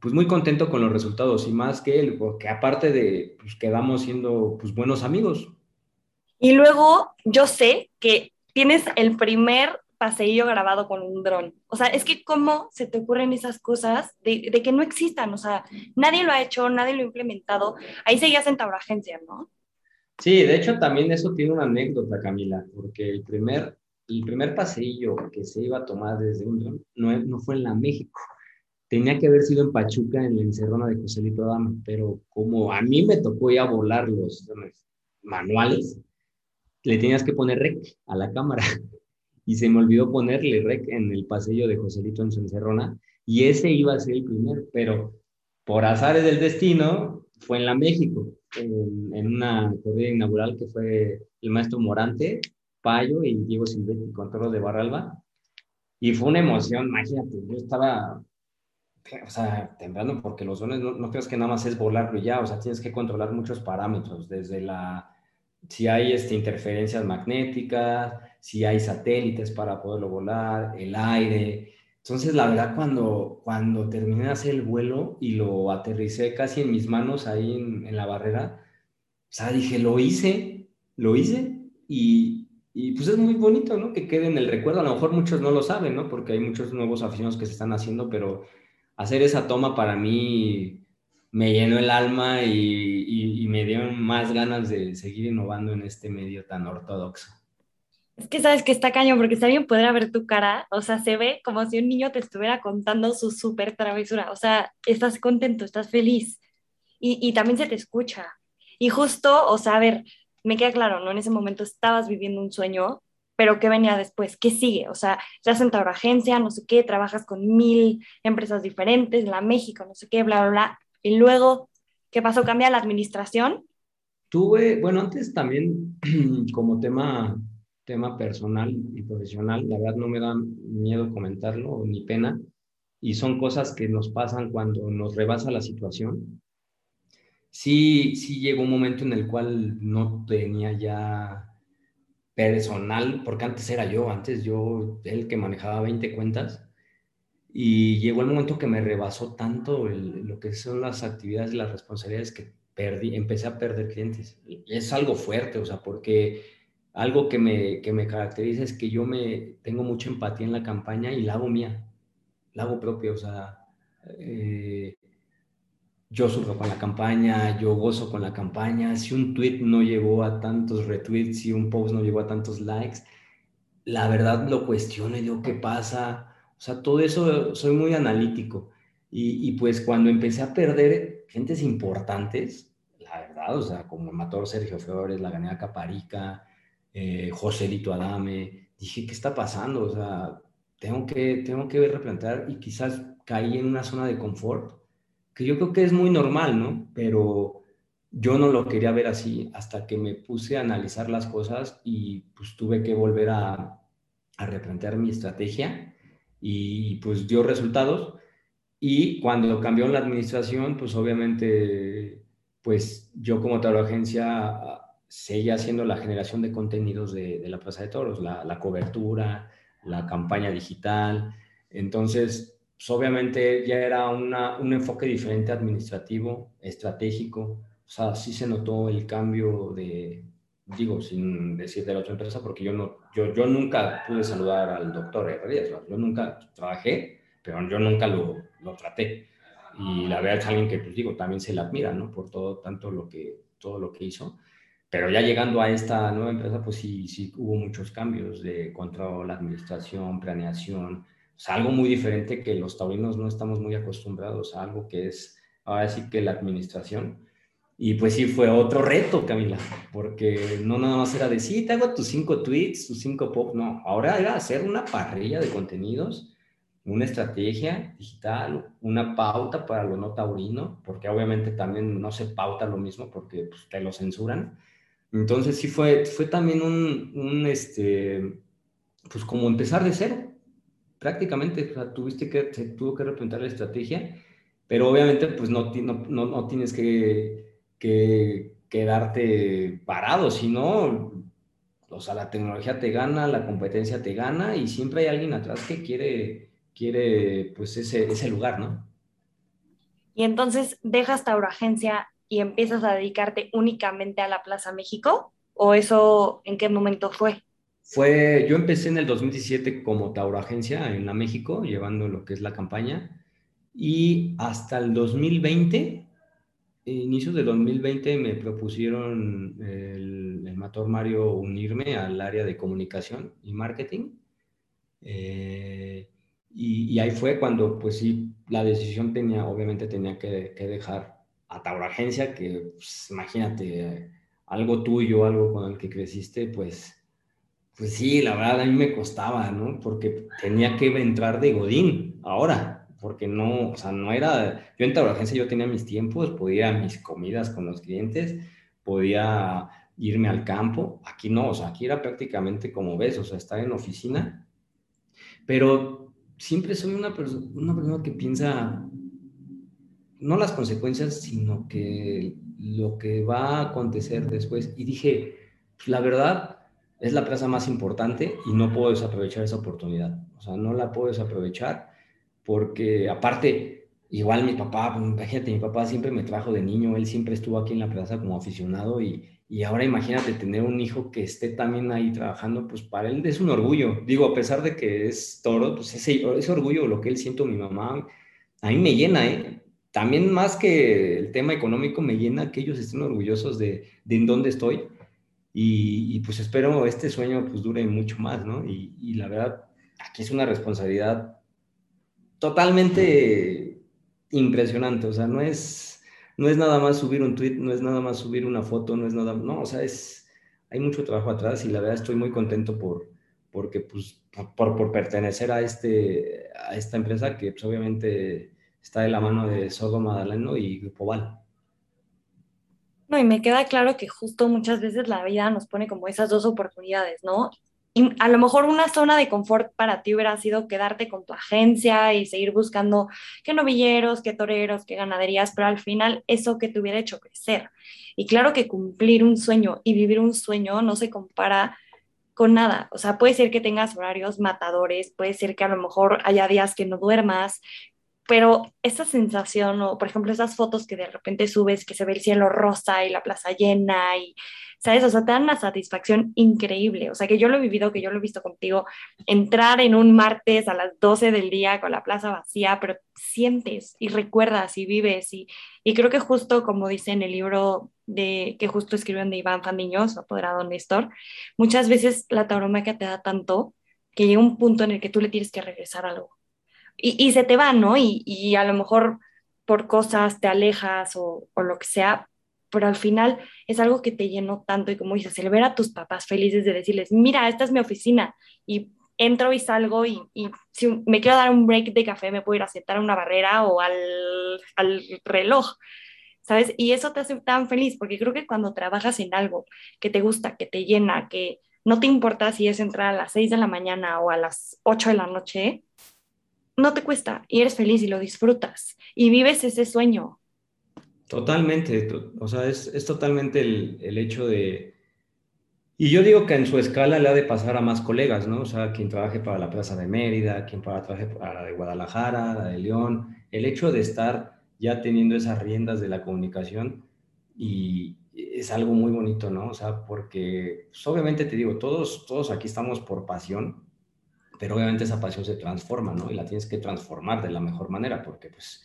[SPEAKER 2] pues muy contento con los resultados y más que él, porque aparte de, pues quedamos siendo pues buenos amigos.
[SPEAKER 1] Y luego yo sé que tienes el primer paseillo grabado con un dron. O sea, es que cómo se te ocurren esas cosas de, de, que no existan. O sea, nadie lo ha hecho, nadie lo ha implementado. Ahí seguías en Tauragencia, ¿no?
[SPEAKER 2] Sí, de hecho también eso tiene una anécdota, Camila, porque el primer, el primer paseillo que se iba a tomar desde un dron no, no fue en la México, tenía que haber sido en Pachuca, en la encerrona de Joselito Adame, pero como a mí me tocó ya volar los manuales, le tenías que poner rec a la cámara. Y se me olvidó ponerle rec en el pasillo de Joselito en su encerrona, y ese iba a ser el primero, pero por azares del destino, fue en la México, en, en una corrida inaugural que fue el maestro Morante, Payo y Diego Silvetti con toros de Barralba. Y fue una emoción, imagínate, yo estaba o sea, temblando, porque los drones no, no creas que nada más es volarlo y ya, o sea, tienes que controlar muchos parámetros, desde la, si hay este, interferencias magnéticas, si hay satélites para poderlo volar, el aire. Entonces, la verdad, cuando, cuando hacer el vuelo y lo aterricé casi en mis manos ahí en, en la barrera, o sea, dije, lo hice, lo hice y, y pues es muy bonito, ¿no? Que quede en el recuerdo. A lo mejor muchos no lo saben, ¿no? Porque hay muchos nuevos aficionados que se están haciendo, pero hacer esa toma para mí me llenó el alma y, me dio más ganas de seguir innovando en este medio tan ortodoxo.
[SPEAKER 1] Es que sabes que está caño, porque está bien poder ver tu cara, o sea, se ve como si un niño te estuviera contando su súper travesura, o sea, estás contento, estás feliz y, y también se te escucha. Y justo, o sea, a ver, me queda claro, ¿no? En ese momento estabas viviendo un sueño, pero ¿qué venía después? ¿Qué sigue? O sea, estás en tu agencia, no sé qué, trabajas con mil empresas diferentes, la México, no sé qué, bla, bla, bla. Y luego, ¿qué pasó? ¿Cambia la administración?
[SPEAKER 2] Tuve, bueno, antes también como tema, tema personal y profesional, la verdad no me da miedo comentarlo ni pena, y son cosas que nos pasan cuando nos rebasa la situación. Sí, sí llegó un momento en el cual no tenía ya personal, porque antes era yo, antes yo el que manejaba 20 cuentas, y llegó el momento que me rebasó tanto lo que son las actividades y las responsabilidades que perdí, empecé a perder clientes. Es algo fuerte, o sea, porque algo que me, que me caracteriza es que yo me tengo mucha empatía en la campaña y la hago mía, la hago propia, o sea, eh, yo sufro con la campaña, yo gozo con la campaña, si un tweet no llegó a tantos retweets, si un post no llegó a tantos likes, la verdad lo cuestiono y digo, ¿qué pasa? O sea, todo eso soy muy analítico. Y, y pues cuando empecé a perder gentes importantes, la verdad, o sea, como el Mator Sergio Flores, la Ganea Caparica, eh, Joselito Adame, dije, ¿qué está pasando? O sea, tengo que, tengo que replantear y quizás caí en una zona de confort que yo creo que es muy normal, ¿no? Pero yo no lo quería ver así hasta que me puse a analizar las cosas y pues tuve que volver a, a replantear mi estrategia y pues dio resultados. Y cuando cambió la administración, pues obviamente, pues yo como tal agencia seguía haciendo la generación de contenidos de, la Plaza de Toros, la, cobertura, la campaña digital. Entonces, pues obviamente ya era una, un enfoque diferente administrativo, estratégico, o sea, sí se notó el cambio de, digo, sin decir de la otra empresa, porque yo, no, yo, yo nunca pude saludar al doctor Herrerías, yo nunca trabajé, pero yo nunca lo, lo traté. Y la verdad es alguien que, pues digo, también se le admira, ¿no? Por todo, tanto lo que, todo lo que hizo. Pero ya llegando a esta nueva empresa, pues sí, sí hubo muchos cambios de control, administración, planeación, o sea, algo muy diferente que los taurinos no estamos muy acostumbrados a algo que es, ahora sí que la administración. Y pues sí, fue otro reto, Camila, porque no nada más era de, sí, te hago tus cinco tweets, tus cinco pop, no, ahora era hacer una parrilla de contenidos, una estrategia digital, una pauta para lo no taurino, porque obviamente también no se pauta lo mismo porque pues, te lo censuran entonces sí fue, fue también un, este, pues como empezar de cero, prácticamente, o sea, tuviste que, se tuvo que replantear la estrategia, pero obviamente pues no, no, no, tienes que, que quedarte parado, sino, o sea, la tecnología te gana, la competencia te gana y siempre hay alguien atrás que quiere, quiere pues ese, ese lugar, ¿no?
[SPEAKER 1] Y entonces dejas Agencia y empiezas a dedicarte únicamente a la Plaza México? ¿O eso en qué momento fue?
[SPEAKER 2] Fue, yo empecé en el 2017 como Tauro Agencia en la México, llevando lo que es la campaña, y hasta el 2020, inicios del 2020, me propusieron el, el Mator Mario unirme al área de comunicación y marketing. Eh, y, ahí fue cuando, pues sí, la decisión tenía, obviamente tenía que, que dejar a Agencia, que pues, imagínate, algo tuyo, algo con el que creciste, pues, pues sí, la verdad a mí me costaba, ¿no? Porque tenía que entrar de Godín ahora, porque no, o sea, no era, yo en Agencia yo tenía mis tiempos, podía mis comidas con los clientes, podía irme al campo, aquí no, o sea, aquí era prácticamente como ves, o sea, estar en oficina, pero siempre soy una, una persona que piensa no las consecuencias, sino que lo que va a acontecer después. Y dije, la verdad, es la plaza más importante y no puedo desaprovechar esa oportunidad. O sea, no la puedo desaprovechar porque aparte, igual mi papá, imagínate, mi papá siempre me trajo de niño, él siempre estuvo aquí en la plaza como aficionado y, y ahora imagínate tener un hijo que esté también ahí trabajando, pues para él es un orgullo. Digo, a pesar de que es toro, pues ese, ese orgullo, lo que él siento mi mamá, a mí me llena, ¿eh? También más que el tema económico me llena que ellos estén orgullosos de, de en dónde estoy y, pues espero este sueño pues dure mucho más, ¿no? Y, la verdad, aquí es una responsabilidad totalmente impresionante, o sea, no es, no es nada más subir un tweet, no es nada más subir una foto, no es nada, no, o sea, es, hay mucho trabajo atrás y la verdad estoy muy contento por, porque pues, por pertenecer a, este, a esta empresa que pues obviamente está de la mano de Sogo Madaleno y Grupo Val.
[SPEAKER 1] No, y me queda claro que justo muchas veces la vida nos pone como esas dos oportunidades, ¿no? Y a lo mejor una zona de confort para ti hubiera sido quedarte con tu agencia y seguir buscando qué novilleros, qué toreros, qué ganaderías, pero al final eso que te hubiera hecho crecer. Y claro que cumplir un sueño y vivir un sueño no se compara con nada. O sea, puede ser que tengas horarios matadores, puede ser que a lo mejor haya días que no duermas, pero esa sensación, o por ejemplo, esas fotos que de repente subes, que se ve el cielo rosa y la plaza llena, y, ¿sabes? O sea, te dan una satisfacción increíble. O sea, que yo lo he vivido, que yo lo he visto contigo, entrar en un martes a las 12 del día con la plaza vacía, pero sientes y recuerdas y vives. Y, y creo que justo como dice en el libro de, que justo escriben de Iván Fandiños, apoderado Néstor, muchas veces la tauromaquia te da tanto que llega un punto en el que tú le tienes que regresar algo y, se te va, ¿no? Y, a lo mejor por cosas te alejas o, lo que sea, pero al final es algo que te llenó tanto y como dices, el ver a tus papás felices de decirles, mira, esta es mi oficina y entro y salgo y, si me quiero dar un break de café me puedo ir a sentar a una barrera o al, al reloj, ¿sabes? Y eso te hace tan feliz porque creo que cuando trabajas en algo que te gusta, que te llena, que no te importa si es entrar a las 6 de la mañana o a las 8 de la noche, no te cuesta y eres feliz y lo disfrutas y vives ese sueño.
[SPEAKER 2] Totalmente, o sea, es, es totalmente el, el, hecho de... Y yo digo que en su escala le ha de pasar a más colegas, ¿no? O sea, quien trabaje para la Plaza de Mérida, quien para, trabaje para la de Guadalajara, la de León, el hecho de estar ya teniendo esas riendas de la comunicación y es algo muy bonito, ¿no? O sea, porque pues, obviamente te digo, todos, todos aquí estamos por pasión, pero obviamente esa pasión se transforma, ¿no? Y la tienes que transformar de la mejor manera, porque pues,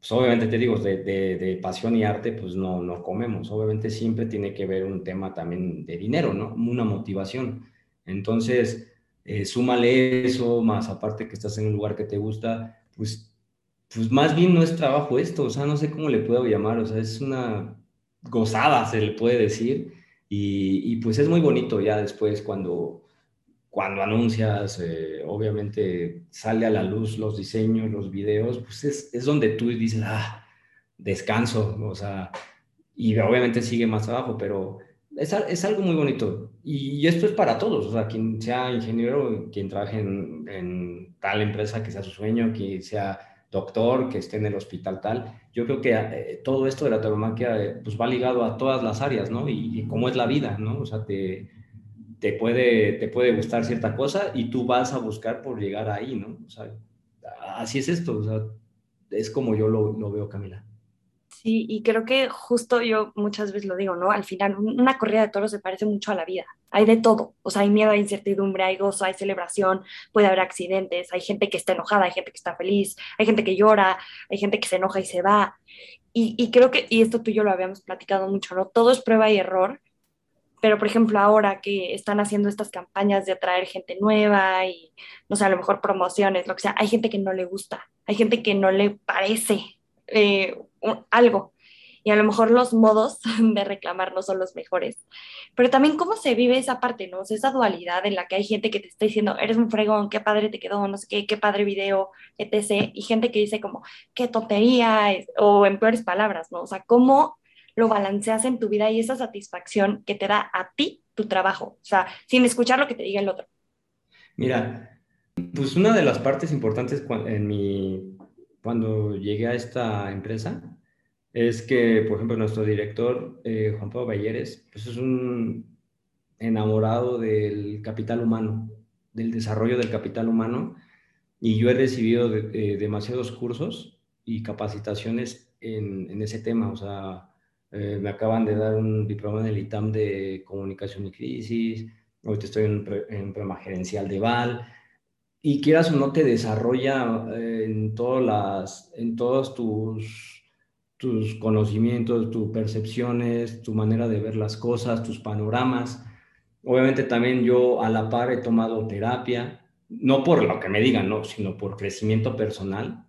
[SPEAKER 2] pues obviamente te digo, de, de, pasión y arte, pues no, no comemos. Obviamente siempre tiene que ver un tema también de dinero, ¿no? Una motivación. Entonces, eh, súmale eso, más aparte que estás en un lugar que te gusta, pues, pues más bien no es trabajo esto, o sea, no sé cómo le puedo llamar, o sea, es una gozada, se le puede decir, y, y pues es muy bonito ya después cuando cuando anuncias, eh, obviamente sale a la luz los diseños, los videos, pues es, es, donde tú dices, ah, descanso, o sea, y obviamente sigue más abajo, pero es, es algo muy bonito. Y, esto es para todos, o sea, quien sea ingeniero, quien trabaje en, en, tal empresa que sea su sueño, quien sea doctor, que esté en el hospital tal, yo creo que eh, todo esto de la tauromaquia eh, pues va ligado a todas las áreas, ¿no? Y, y cómo es la vida, ¿no? O sea, te te puede, te puede gustar cierta cosa y tú vas a buscar por llegar ahí, ¿no? O sea, así es esto, o sea, es como yo lo, lo veo, Camila.
[SPEAKER 1] Sí, y creo que justo yo muchas veces lo digo, ¿no? Al final, una corrida de toros se parece mucho a la vida. Hay de todo. O sea, hay miedo, hay incertidumbre, hay gozo, hay celebración, puede haber accidentes, hay gente que está enojada, hay gente que está feliz, hay gente que llora, hay gente que se enoja y se va. Y, y creo que, y esto tú y yo lo habíamos platicado mucho, ¿no? Todo es prueba y error pero por ejemplo ahora que están haciendo estas campañas de atraer gente nueva y, no sé, a lo mejor promociones, lo que sea, hay gente que no le gusta, hay gente que no le parece eh, algo. Y a lo mejor los modos de reclamar no son los mejores. Pero también cómo se vive esa parte, ¿no? esa dualidad en la que hay gente que te está diciendo, eres un fregón, qué padre te quedó, no sé qué, qué padre video, etc. Y gente que dice como, qué tontería, o en peores palabras, ¿no? O sea, cómo lo balanceas en tu vida y esa satisfacción que te da a ti tu trabajo, o sea, sin escuchar lo que te diga el otro.
[SPEAKER 2] Mira, pues una de las partes importantes en mi, cuando llegué a esta empresa es que, por ejemplo, nuestro director, eh, Juan Pablo Balleres, pues es un enamorado del capital humano, del desarrollo del capital humano, y yo he recibido demasiados cursos y capacitaciones en, en, ese tema, o sea, eh, me acaban de dar un diploma en el ITAM de comunicación y crisis, ahorita estoy en, un programa gerencial de VAL, y quieras o no te desarrolla eh, en, todas en todos tus, tus conocimientos, tus percepciones, tu manera de ver las cosas, tus panoramas. Obviamente también yo a la par he tomado terapia, no por lo que me digan, no, sino por crecimiento personal.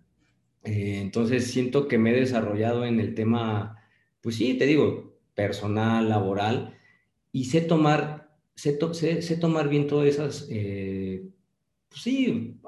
[SPEAKER 2] Eh, entonces siento que me he desarrollado en el tema pues sí, te digo, personal, laboral, y sé tomar, sé, sé, tomar bien todas esas, eh, pues sí,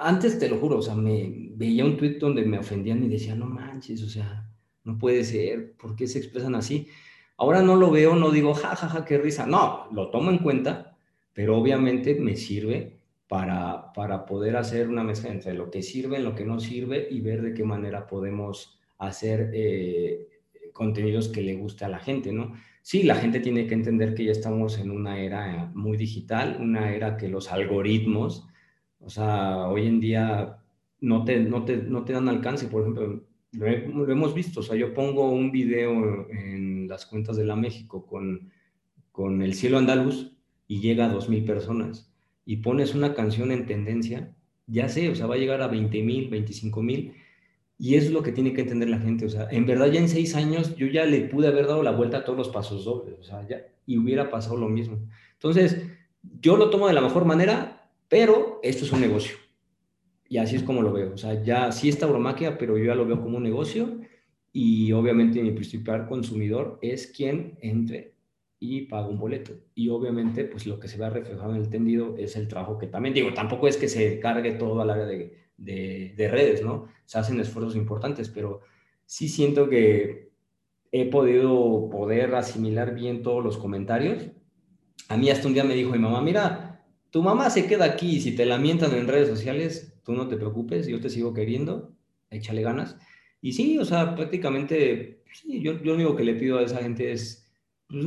[SPEAKER 2] antes te lo juro, o sea, me veía un tweet donde me ofendían y decía, no manches, o sea, no puede ser, ¿por qué se expresan así? Ahora no lo veo, no digo, ja, ja, ja, qué risa, no, lo tomo en cuenta, pero obviamente me sirve para, para poder hacer una mezcla entre lo que sirve, lo que no sirve y ver de qué manera podemos hacer eh, contenidos que le guste a la gente, ¿no? Sí, la gente tiene que entender que ya estamos en una era muy digital, una era que los algoritmos, o sea, hoy en día no te, no te, no te dan alcance, por ejemplo, lo, hemos visto, o sea, yo pongo un video en las cuentas de la México con, con El Cielo Andaluz y llega a 2.000 personas y pones una canción en tendencia, ya sé, o sea, va a llegar a 20.000, 25.000 y es lo que tiene que entender la gente. O sea, en verdad ya en seis años yo ya le pude haber dado la vuelta a todos los pasos dobles. O sea, ya, y hubiera pasado lo mismo. Entonces, yo lo tomo de la mejor manera, pero esto es un negocio. Y así es como lo veo. O sea, ya sí está bromaquia, pero yo ya lo veo como un negocio. Y obviamente mi principal consumidor es quien entre y paga un boleto. Y obviamente, pues lo que se ve reflejado en el tendido es el trabajo que también digo, tampoco es que se cargue todo al área de de, redes, ¿no? Se hacen esfuerzos importantes, pero sí siento que he podido poder asimilar bien todos los comentarios. A mí hasta un día me dijo mi mamá, mira, tu mamá se queda aquí y si te lamentan en redes sociales, tú no te preocupes, yo te sigo queriendo, échale ganas. Y sí, o sea, prácticamente, yo, yo lo único que le pido a esa gente es, pues,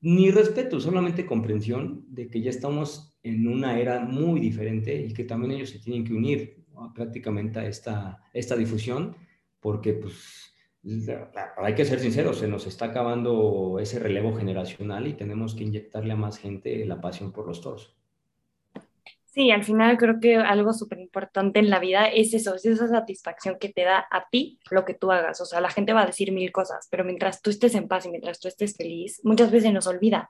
[SPEAKER 2] ni respeto, solamente comprensión de que ya estamos en una era muy diferente y que también ellos se tienen que unir prácticamente a esta, esta difusión, porque pues hay que ser sinceros, se nos está acabando ese relevo generacional y tenemos que inyectarle a más gente la pasión por los toros.
[SPEAKER 1] Sí, al final creo que algo súper importante en la vida es eso, es esa satisfacción que te da a ti lo que tú hagas. O sea, la gente va a decir mil cosas, pero mientras tú estés en paz y mientras tú estés feliz, muchas veces nos olvida.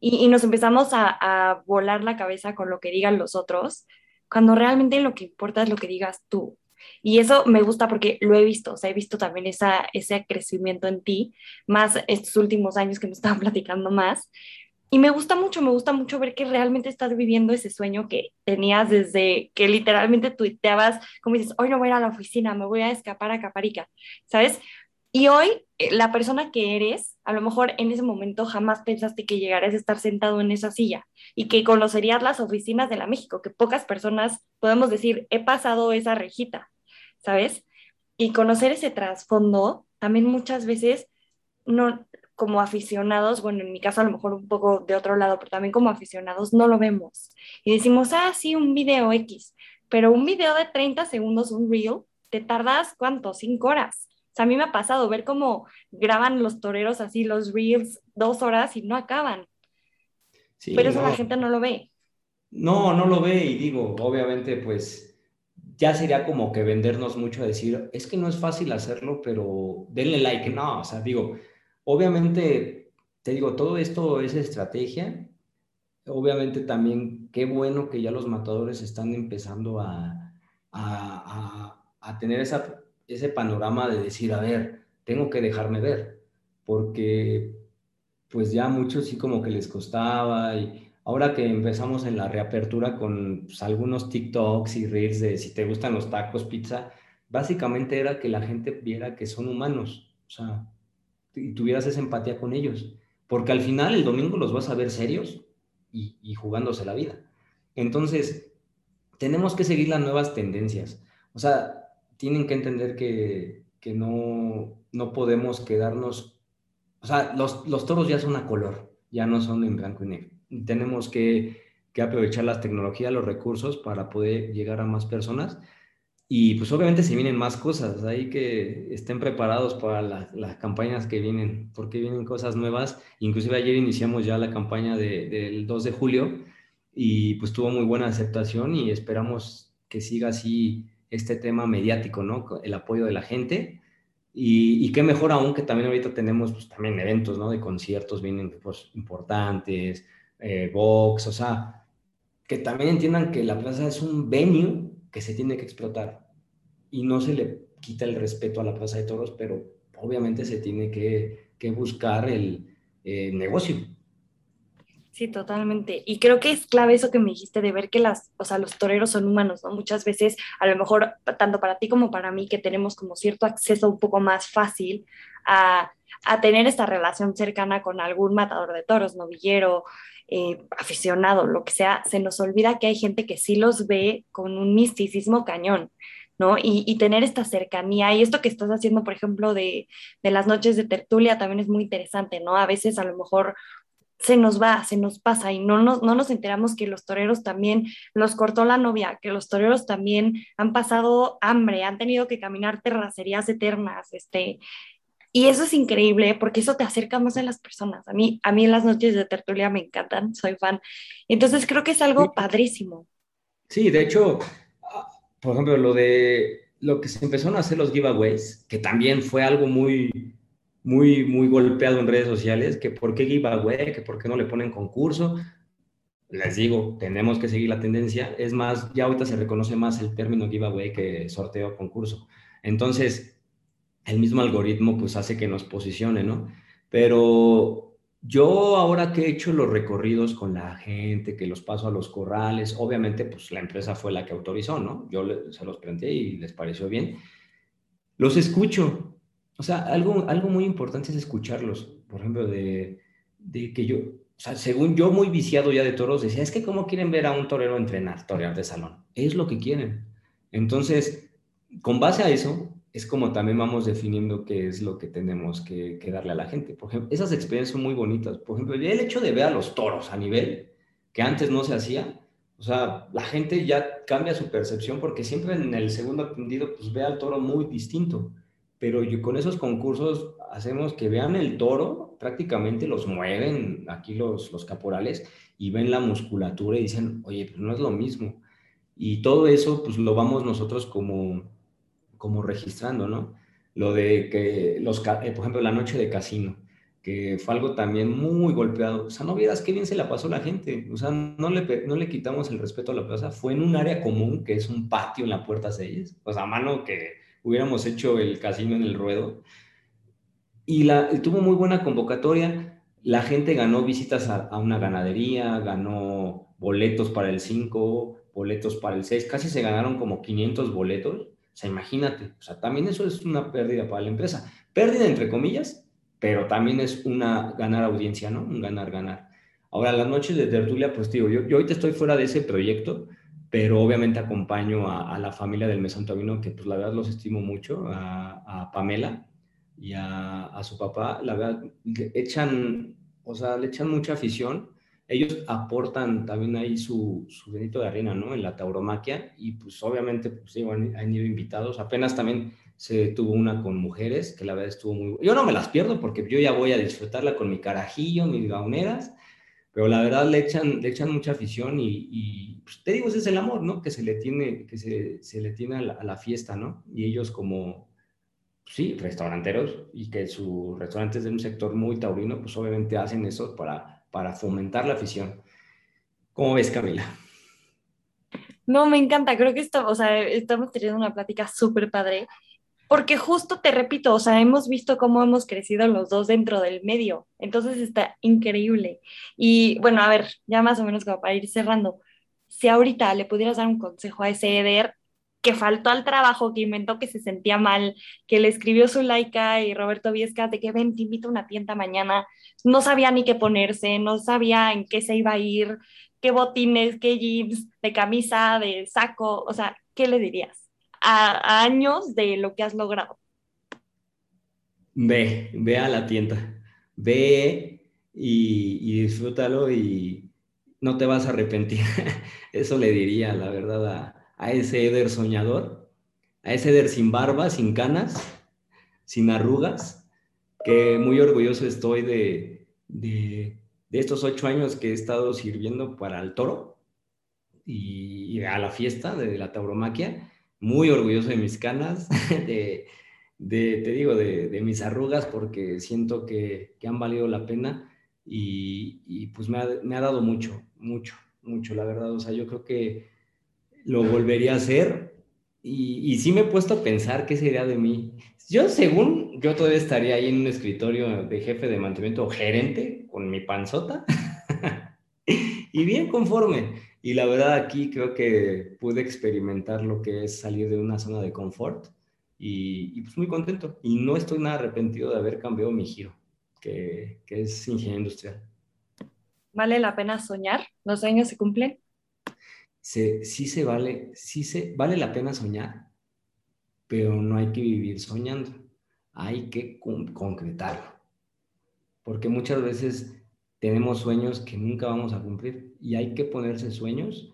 [SPEAKER 1] Y, nos empezamos a, a, volar la cabeza con lo que digan los otros, cuando realmente lo que importa es lo que digas tú. Y eso me gusta porque lo he visto, o sea, he visto también esa, ese crecimiento en ti, más estos últimos años que me estaban platicando más, y me gusta mucho, me gusta mucho ver que realmente estás viviendo ese sueño que tenías desde que literalmente tuiteabas, como dices, hoy no voy a ir a la oficina, me voy a escapar a Caparica, ¿sabes? Y hoy, eh, la persona que eres, a lo mejor en ese momento jamás pensaste que llegarías a estar sentado en esa silla y que conocerías las oficinas de la México, que pocas personas podemos decir, he pasado esa rejita, ¿sabes? Y conocer ese trasfondo también muchas veces no, como aficionados, bueno, en mi caso a lo mejor un poco de otro lado, pero también como aficionados no lo vemos. Y decimos, ah, sí, un video X, pero un video de 30 segundos, un reel, te tardas cuánto, cinco horas. Sea, a mí me ha pasado ver cómo graban los toreros así los reels dos horas y no acaban. pero eso la gente no lo ve.
[SPEAKER 2] No, no lo ve y digo, obviamente pues ya sería como que vendernos mucho a decir, es que no es fácil hacerlo, pero denle like. No, o sea, digo, Obviamente, te digo, todo esto es estrategia. Obviamente también, qué bueno que ya los matadores están empezando a, a, tener esa, ese panorama de decir, a ver, tengo que dejarme ver, porque pues ya muchos sí como que les costaba y ahora que empezamos en la reapertura con pues, algunos TikToks y Reels de si te gustan los tacos, pizza, básicamente era que la gente viera que son humanos, o sea, y tuvieras esa empatía con ellos. Porque al final el domingo los vas a ver serios y, jugándose la vida. Entonces, tenemos que seguir las nuevas tendencias. O sea, tienen que entender que, no, no podemos quedarnos, o sea, los, los, toros ya son a color, ya no son en blanco y negro. Tenemos que, que aprovechar las tecnologías, los recursos para poder llegar a más personas y pues obviamente se vienen más cosas, ahí que estén preparados para las campañas que vienen, porque vienen cosas nuevas. Inclusive ayer iniciamos ya la campaña del 2 de julio y pues tuvo muy buena aceptación y esperamos que siga así este tema mediático, ¿no? El apoyo de la gente. Y, qué mejor aún que también ahorita tenemos pues, también eventos, ¿no? De conciertos vienen pues, importantes, eh, box, o sea, que también entiendan que la plaza es un venue que se tiene que explotar. Y no se le quita el respeto a la Plaza de Toros, pero obviamente se tiene que, buscar el negocio.
[SPEAKER 1] Sí, totalmente. Y creo que es clave eso que me dijiste de ver que las, o sea, los toreros son humanos, ¿no? Muchas veces, a lo mejor, tanto para ti como para mí, que tenemos como cierto acceso un poco más fácil a, a tener esta relación cercana con algún matador de toros, novillero, eh, aficionado, lo que sea, se nos olvida que hay gente que sí los ve con un misticismo cañón, ¿no? Y, tener esta cercanía y esto que estás haciendo, por ejemplo, de, de las noches de tertulia también es muy interesante, ¿no? A veces a lo mejor se nos va, se nos pasa y no nos, no nos enteramos que los toreros también los cortó la novia, que los toreros también han pasado hambre, han tenido que caminar terracerías eternas, este, y eso es increíble porque eso te acerca más a las personas. A mí, a mí las noches de tertulia me encantan, soy fan. Entonces creo que es algo padrísimo.
[SPEAKER 2] Sí, de hecho, por ejemplo, lo de lo que se empezaron a hacer los giveaways, que también fue algo muy, muy, muy golpeado en redes sociales, que por qué giveaway, que por qué no le ponen concurso. Les digo, tenemos que seguir la tendencia. Es más, ya ahorita se reconoce más el término giveaway que sorteo concurso. Entonces, el mismo algoritmo pues hace que nos posicione, ¿no? Pero yo ahora que he hecho los recorridos con la gente, que los paso a los corrales, obviamente pues la empresa fue la que autorizó, ¿no? Yo se los planteé y les pareció bien. Los escucho. O sea, algo, algo muy importante es escucharlos. Por ejemplo, de, de que yo, o sea, según yo muy viciado ya de toros, decía, es que cómo quieren ver a un torero entrenar, torear de salón. Es lo que quieren. Entonces, con base a eso, es como también vamos definiendo qué es lo que tenemos que, darle a la gente. Por ejemplo, esas experiencias son muy bonitas. Por ejemplo, el hecho de ver a los toros a nivel que antes no se hacía, o sea, la gente ya cambia su percepción porque siempre en el segundo atendido pues ve al toro muy distinto. Pero yo, con esos concursos hacemos que vean el toro, prácticamente los mueven aquí los, los caporales y ven la musculatura y dicen, oye, no es lo mismo. Y todo eso, pues lo vamos nosotros como, como registrando, ¿no? Lo de que, los, eh, por ejemplo, la noche de casino, que fue algo también muy golpeado. O sea, no vieras qué bien se la pasó la gente. O sea, no le, no le quitamos el respeto a la plaza. Fue en un área común, que es un patio en la puerta 6. O sea, mano que hubiéramos hecho el casino en el ruedo. Y, la, tuvo muy buena convocatoria. La gente ganó visitas a, a una ganadería, ganó boletos para el 5, boletos para el 6. Casi se ganaron como 500 boletos o sea, imagínate, o sea, también eso es una pérdida para la empresa. Pérdida entre comillas, pero también es una ganar audiencia, ¿no? Un ganar-ganar. Ahora, las noches de tertulia, pues digo, yo, yo ahorita estoy fuera de ese proyecto, pero obviamente acompaño a, la familia del Mesón Tabino, que pues la verdad los estimo mucho, a, Pamela y a, a, su papá, la verdad, echan, o sea, le echan mucha afición ellos aportan también ahí su, su granito de arena, ¿no? En la tauromaquia y pues obviamente pues, sí, han, ido invitados. Apenas también se tuvo una con mujeres, que la verdad estuvo muy... Yo no me las pierdo porque yo ya voy a disfrutarla con mi carajillo, mis gauneras, pero la verdad le echan, le echan mucha afición y, y pues, te digo, ese es el amor, ¿no? Que se le tiene, que se, se le tiene a la, a la, fiesta, ¿no? Y ellos como, sí, restauranteros y que su restaurante es de un sector muy taurino, pues obviamente hacen eso para para fomentar la afición. ¿Cómo ves, Camila?
[SPEAKER 1] No, me encanta, creo que esto, o sea, estamos teniendo una plática súper padre, porque justo te repito, o sea, hemos visto cómo hemos crecido los dos dentro del medio, entonces está increíble. Y bueno, a ver, ya más o menos como para ir cerrando, si ahorita le pudieras dar un consejo a ese Eder que faltó al trabajo, que inventó que se sentía mal, que le escribió su laica y Roberto Viesca de que ven, te invito a una tienda mañana, no sabía ni qué ponerse, no sabía en qué se iba a ir, qué botines, qué jeans, de camisa, de saco, o sea, ¿qué le dirías? A, años de lo que has logrado.
[SPEAKER 2] Ve, ve a la tienda, ve y, y disfrútalo y no te vas a arrepentir. Eso le diría, la verdad, a, a ese Eder soñador, a ese Eder sin barba, sin canas, sin arrugas, que muy orgulloso estoy de, de, estos ocho años que he estado sirviendo para el toro y, a la fiesta de la tauromaquia. Muy orgulloso de mis canas, de, te digo, de, mis arrugas, porque siento que, han valido la pena y, y pues me ha, me ha, dado mucho, mucho, mucho, la verdad. O sea, yo creo que lo volvería a hacer. Y, y sí me he puesto a pensar qué sería de mí. Yo, según, yo todavía estaría ahí en un escritorio de jefe de mantenimiento o gerente con mi panzota y bien conforme. Y la verdad aquí creo que pude experimentar lo que es salir de una zona de confort y, y pues muy contento. Y no estoy nada arrepentido de haber cambiado mi giro, que, que es ingeniería industrial.
[SPEAKER 1] ¿Vale la pena soñar? ¿Los sueños se cumplen?
[SPEAKER 2] se, sí se vale, sí se vale la pena soñar, pero no hay que vivir soñando, hay que concretarlo. Porque muchas veces tenemos sueños que nunca vamos a cumplir y hay que ponerse sueños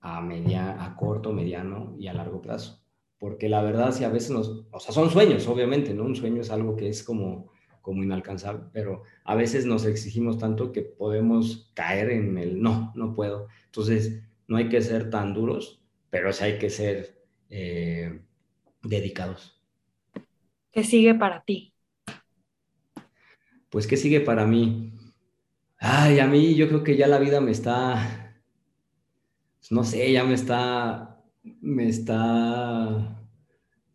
[SPEAKER 2] a, media, a corto, mediano y a largo plazo. Porque la verdad, si a veces nos, o sea, son sueños, obviamente, ¿no? Un sueño es algo que es como, como inalcanzable, pero a veces nos exigimos tanto que podemos caer en el no, no puedo. Entonces, no hay que ser tan duros, pero sí hay que ser eh, dedicados.
[SPEAKER 1] ¿Qué sigue para ti?
[SPEAKER 2] Pues, ¿qué sigue para mí? Ay, a mí yo creo que ya la vida me está, pues, no sé, ya me está, me está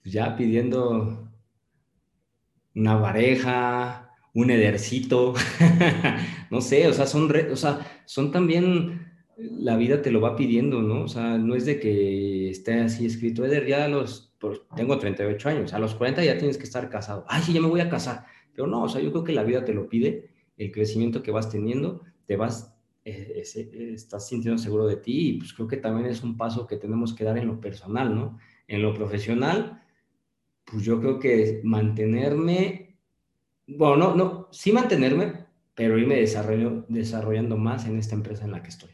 [SPEAKER 2] ya pidiendo una pareja, un edercito, no sé, o sea, son, o sea, son también la vida te lo va pidiendo, ¿no? O sea, no es de que esté así escrito, Eder, ya a los, pues, tengo 38 años, a los 40 ya tienes que estar casado. Ay, sí, ya me voy a casar. Pero no, o sea, yo creo que la vida te lo pide, el crecimiento que vas teniendo, te vas, eh, estás sintiendo seguro de ti y pues creo que también es un paso que tenemos que dar en lo personal, ¿no? En lo profesional, pues yo creo que mantenerme, bueno, no, no, sí mantenerme, pero irme desarrollo, desarrollando más en esta empresa en la que estoy.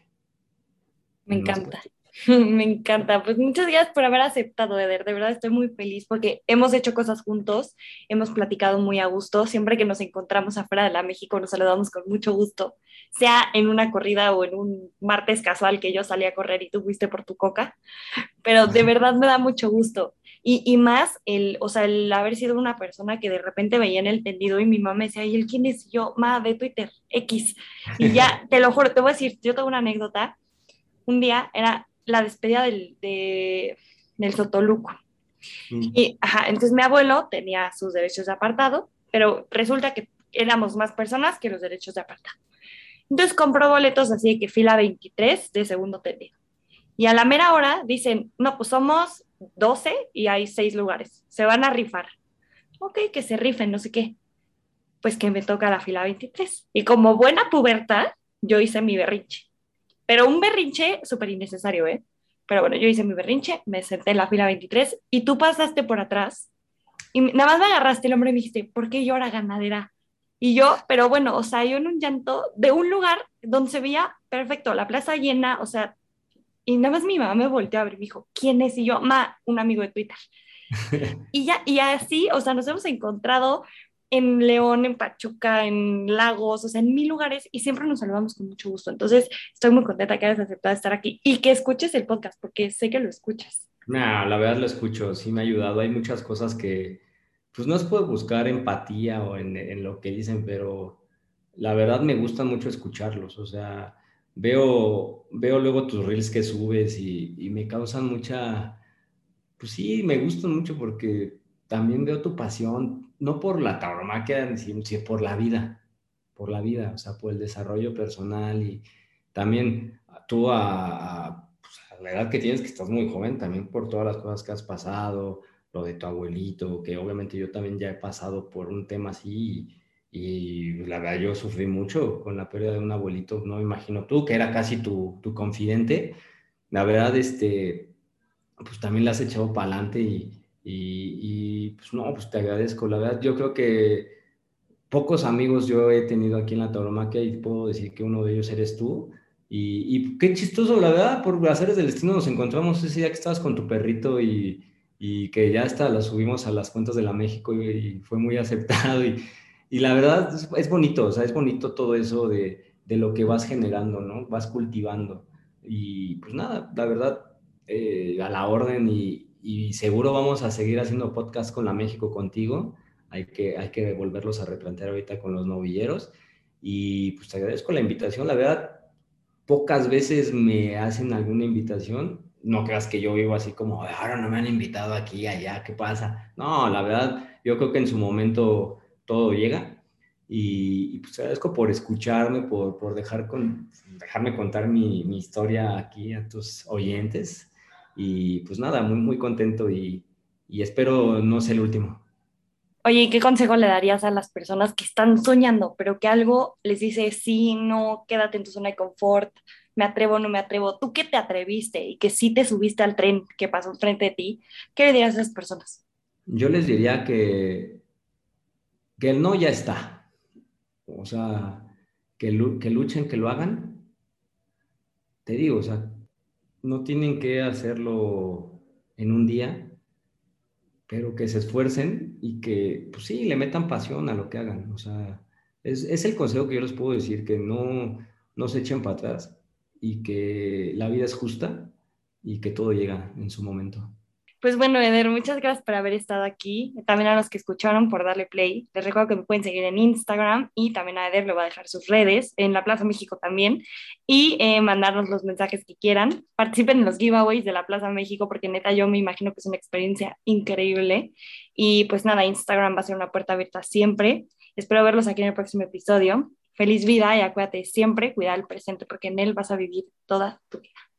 [SPEAKER 1] Me encanta. Me encanta. Pues muchas gracias por haber aceptado, Eder. De verdad estoy muy feliz porque hemos hecho cosas juntos, hemos platicado muy a gusto. Siempre que nos encontramos afuera de la México nos saludamos con mucho gusto, sea en una corrida o en un martes casual que yo salí a correr y tú fuiste por tu coca. Pero de verdad me da mucho gusto. Y, y más el, o sea, el haber sido una persona que de repente veía en el tendido y mi mamá me decía, ¿y él quién es? Yo, ma, de Twitter, X. Y ya, te lo juro, te voy a decir, yo tengo una anécdota. Un día era la despedida del, de, del Sotoluco. Mm. Y, ajá, entonces mi abuelo tenía sus derechos de apartado, pero resulta que éramos más personas que los derechos de apartado. Entonces compró boletos así de que fila 23 de segundo tendido. Y a la mera hora dicen, no, pues somos 12 y hay 6 lugares, se van a rifar. Ok, que se rifen, no sé qué. Pues que me toca la fila 23. Y como buena puberta, yo hice mi berrinche. Pero un berrinche súper innecesario, ¿eh? Pero bueno, yo hice mi berrinche, me senté en la fila 23 y tú pasaste por atrás y nada más me agarraste el hombre y me dijiste, ¿por qué llora ganadera? Y yo, pero bueno, o sea, yo en un llanto de un lugar donde se veía perfecto, la plaza llena, o sea, y nada más mi mamá me volteó a ver y me dijo, ¿quién es? Y yo, ma, un amigo de Twitter. y ya, y así, o sea, nos hemos encontrado en León, en Pachuca, en Lagos, o sea, en mil lugares y siempre nos saludamos con mucho gusto. Entonces, estoy muy contenta que hayas aceptado estar aquí y que escuches el podcast, porque sé que lo escuchas.
[SPEAKER 2] No, la verdad lo escucho, sí me ha ayudado. Hay muchas cosas que, pues no se puede buscar empatía o en, en lo que dicen, pero la verdad me gusta mucho escucharlos. O sea, veo, veo luego tus reels que subes y, y me causan mucha, pues sí, me gustan mucho porque también veo tu pasión no por la tauromaquia, sino por la vida, por la vida, o sea, por el desarrollo personal y también tú pues, a, la edad que tienes, que estás muy joven, también por todas las cosas que has pasado, lo de tu abuelito, que obviamente yo también ya he pasado por un tema así y, la verdad yo sufrí mucho con la pérdida de un abuelito, no me imagino tú, que era casi tu, tu confidente, la verdad, este, pues también la has echado para adelante y, y, pues no, pues te agradezco. La verdad, yo creo que pocos amigos yo he tenido aquí en la tauromaquia y puedo decir que uno de ellos eres tú. Y, qué chistoso, la verdad, por hacer del destino nos encontramos ese día que estabas con tu perrito y, y que ya hasta la subimos a las cuentas de la México y, fue muy aceptado. Y, y la verdad es, bonito, o sea, es bonito todo eso de, de, lo que vas generando, ¿no? Vas cultivando. Y pues nada, la verdad, eh, a la orden y, y seguro vamos a seguir haciendo podcast con la México contigo. Hay que, hay que volverlos a replantear ahorita con los novilleros. Y pues te agradezco la invitación. La verdad, pocas veces me hacen alguna invitación. No creas que yo vivo así como, ahora no me han invitado aquí, allá, ¿qué pasa? No, la verdad, yo creo que en su momento todo llega. Y, pues te agradezco por escucharme, por, por dejar con, dejarme contar mi historia aquí a tus oyentes. Y pues nada, muy, muy contento y, y espero no sea el último.
[SPEAKER 1] Oye, ¿qué consejo le darías a las personas que están soñando, pero que algo les dice, sí, no, quédate en tu zona de confort, me atrevo, no me atrevo? Tú que te atreviste y que sí te subiste al tren que pasó frente de ti, ¿qué le dirías a esas personas?
[SPEAKER 2] Yo les diría que, que el no ya está. O sea, que, que luchen, que lo hagan. Te digo, o sea, no tienen que hacerlo en un día, pero que se esfuercen y que, pues sí, le metan pasión a lo que hagan. O sea, es, es el consejo que yo les puedo decir, que no, no se echen para atrás y que la vida es justa y que todo llega en su momento.
[SPEAKER 1] Pues bueno, Eder, muchas gracias por haber estado aquí. También a los que escucharon por darle play. Les recuerdo que me pueden seguir en Instagram y también a Eder le voy a dejar sus redes, en la Plaza México también, y eh, mandarnos los mensajes que quieran. Participen en los giveaways de la Plaza México porque neta yo me imagino que es una experiencia increíble. Y pues nada, Instagram va a ser una puerta abierta siempre. Espero verlos aquí en el próximo episodio. Feliz vida y acuérdate siempre, cuidar el presente porque en él vas a vivir toda tu vida.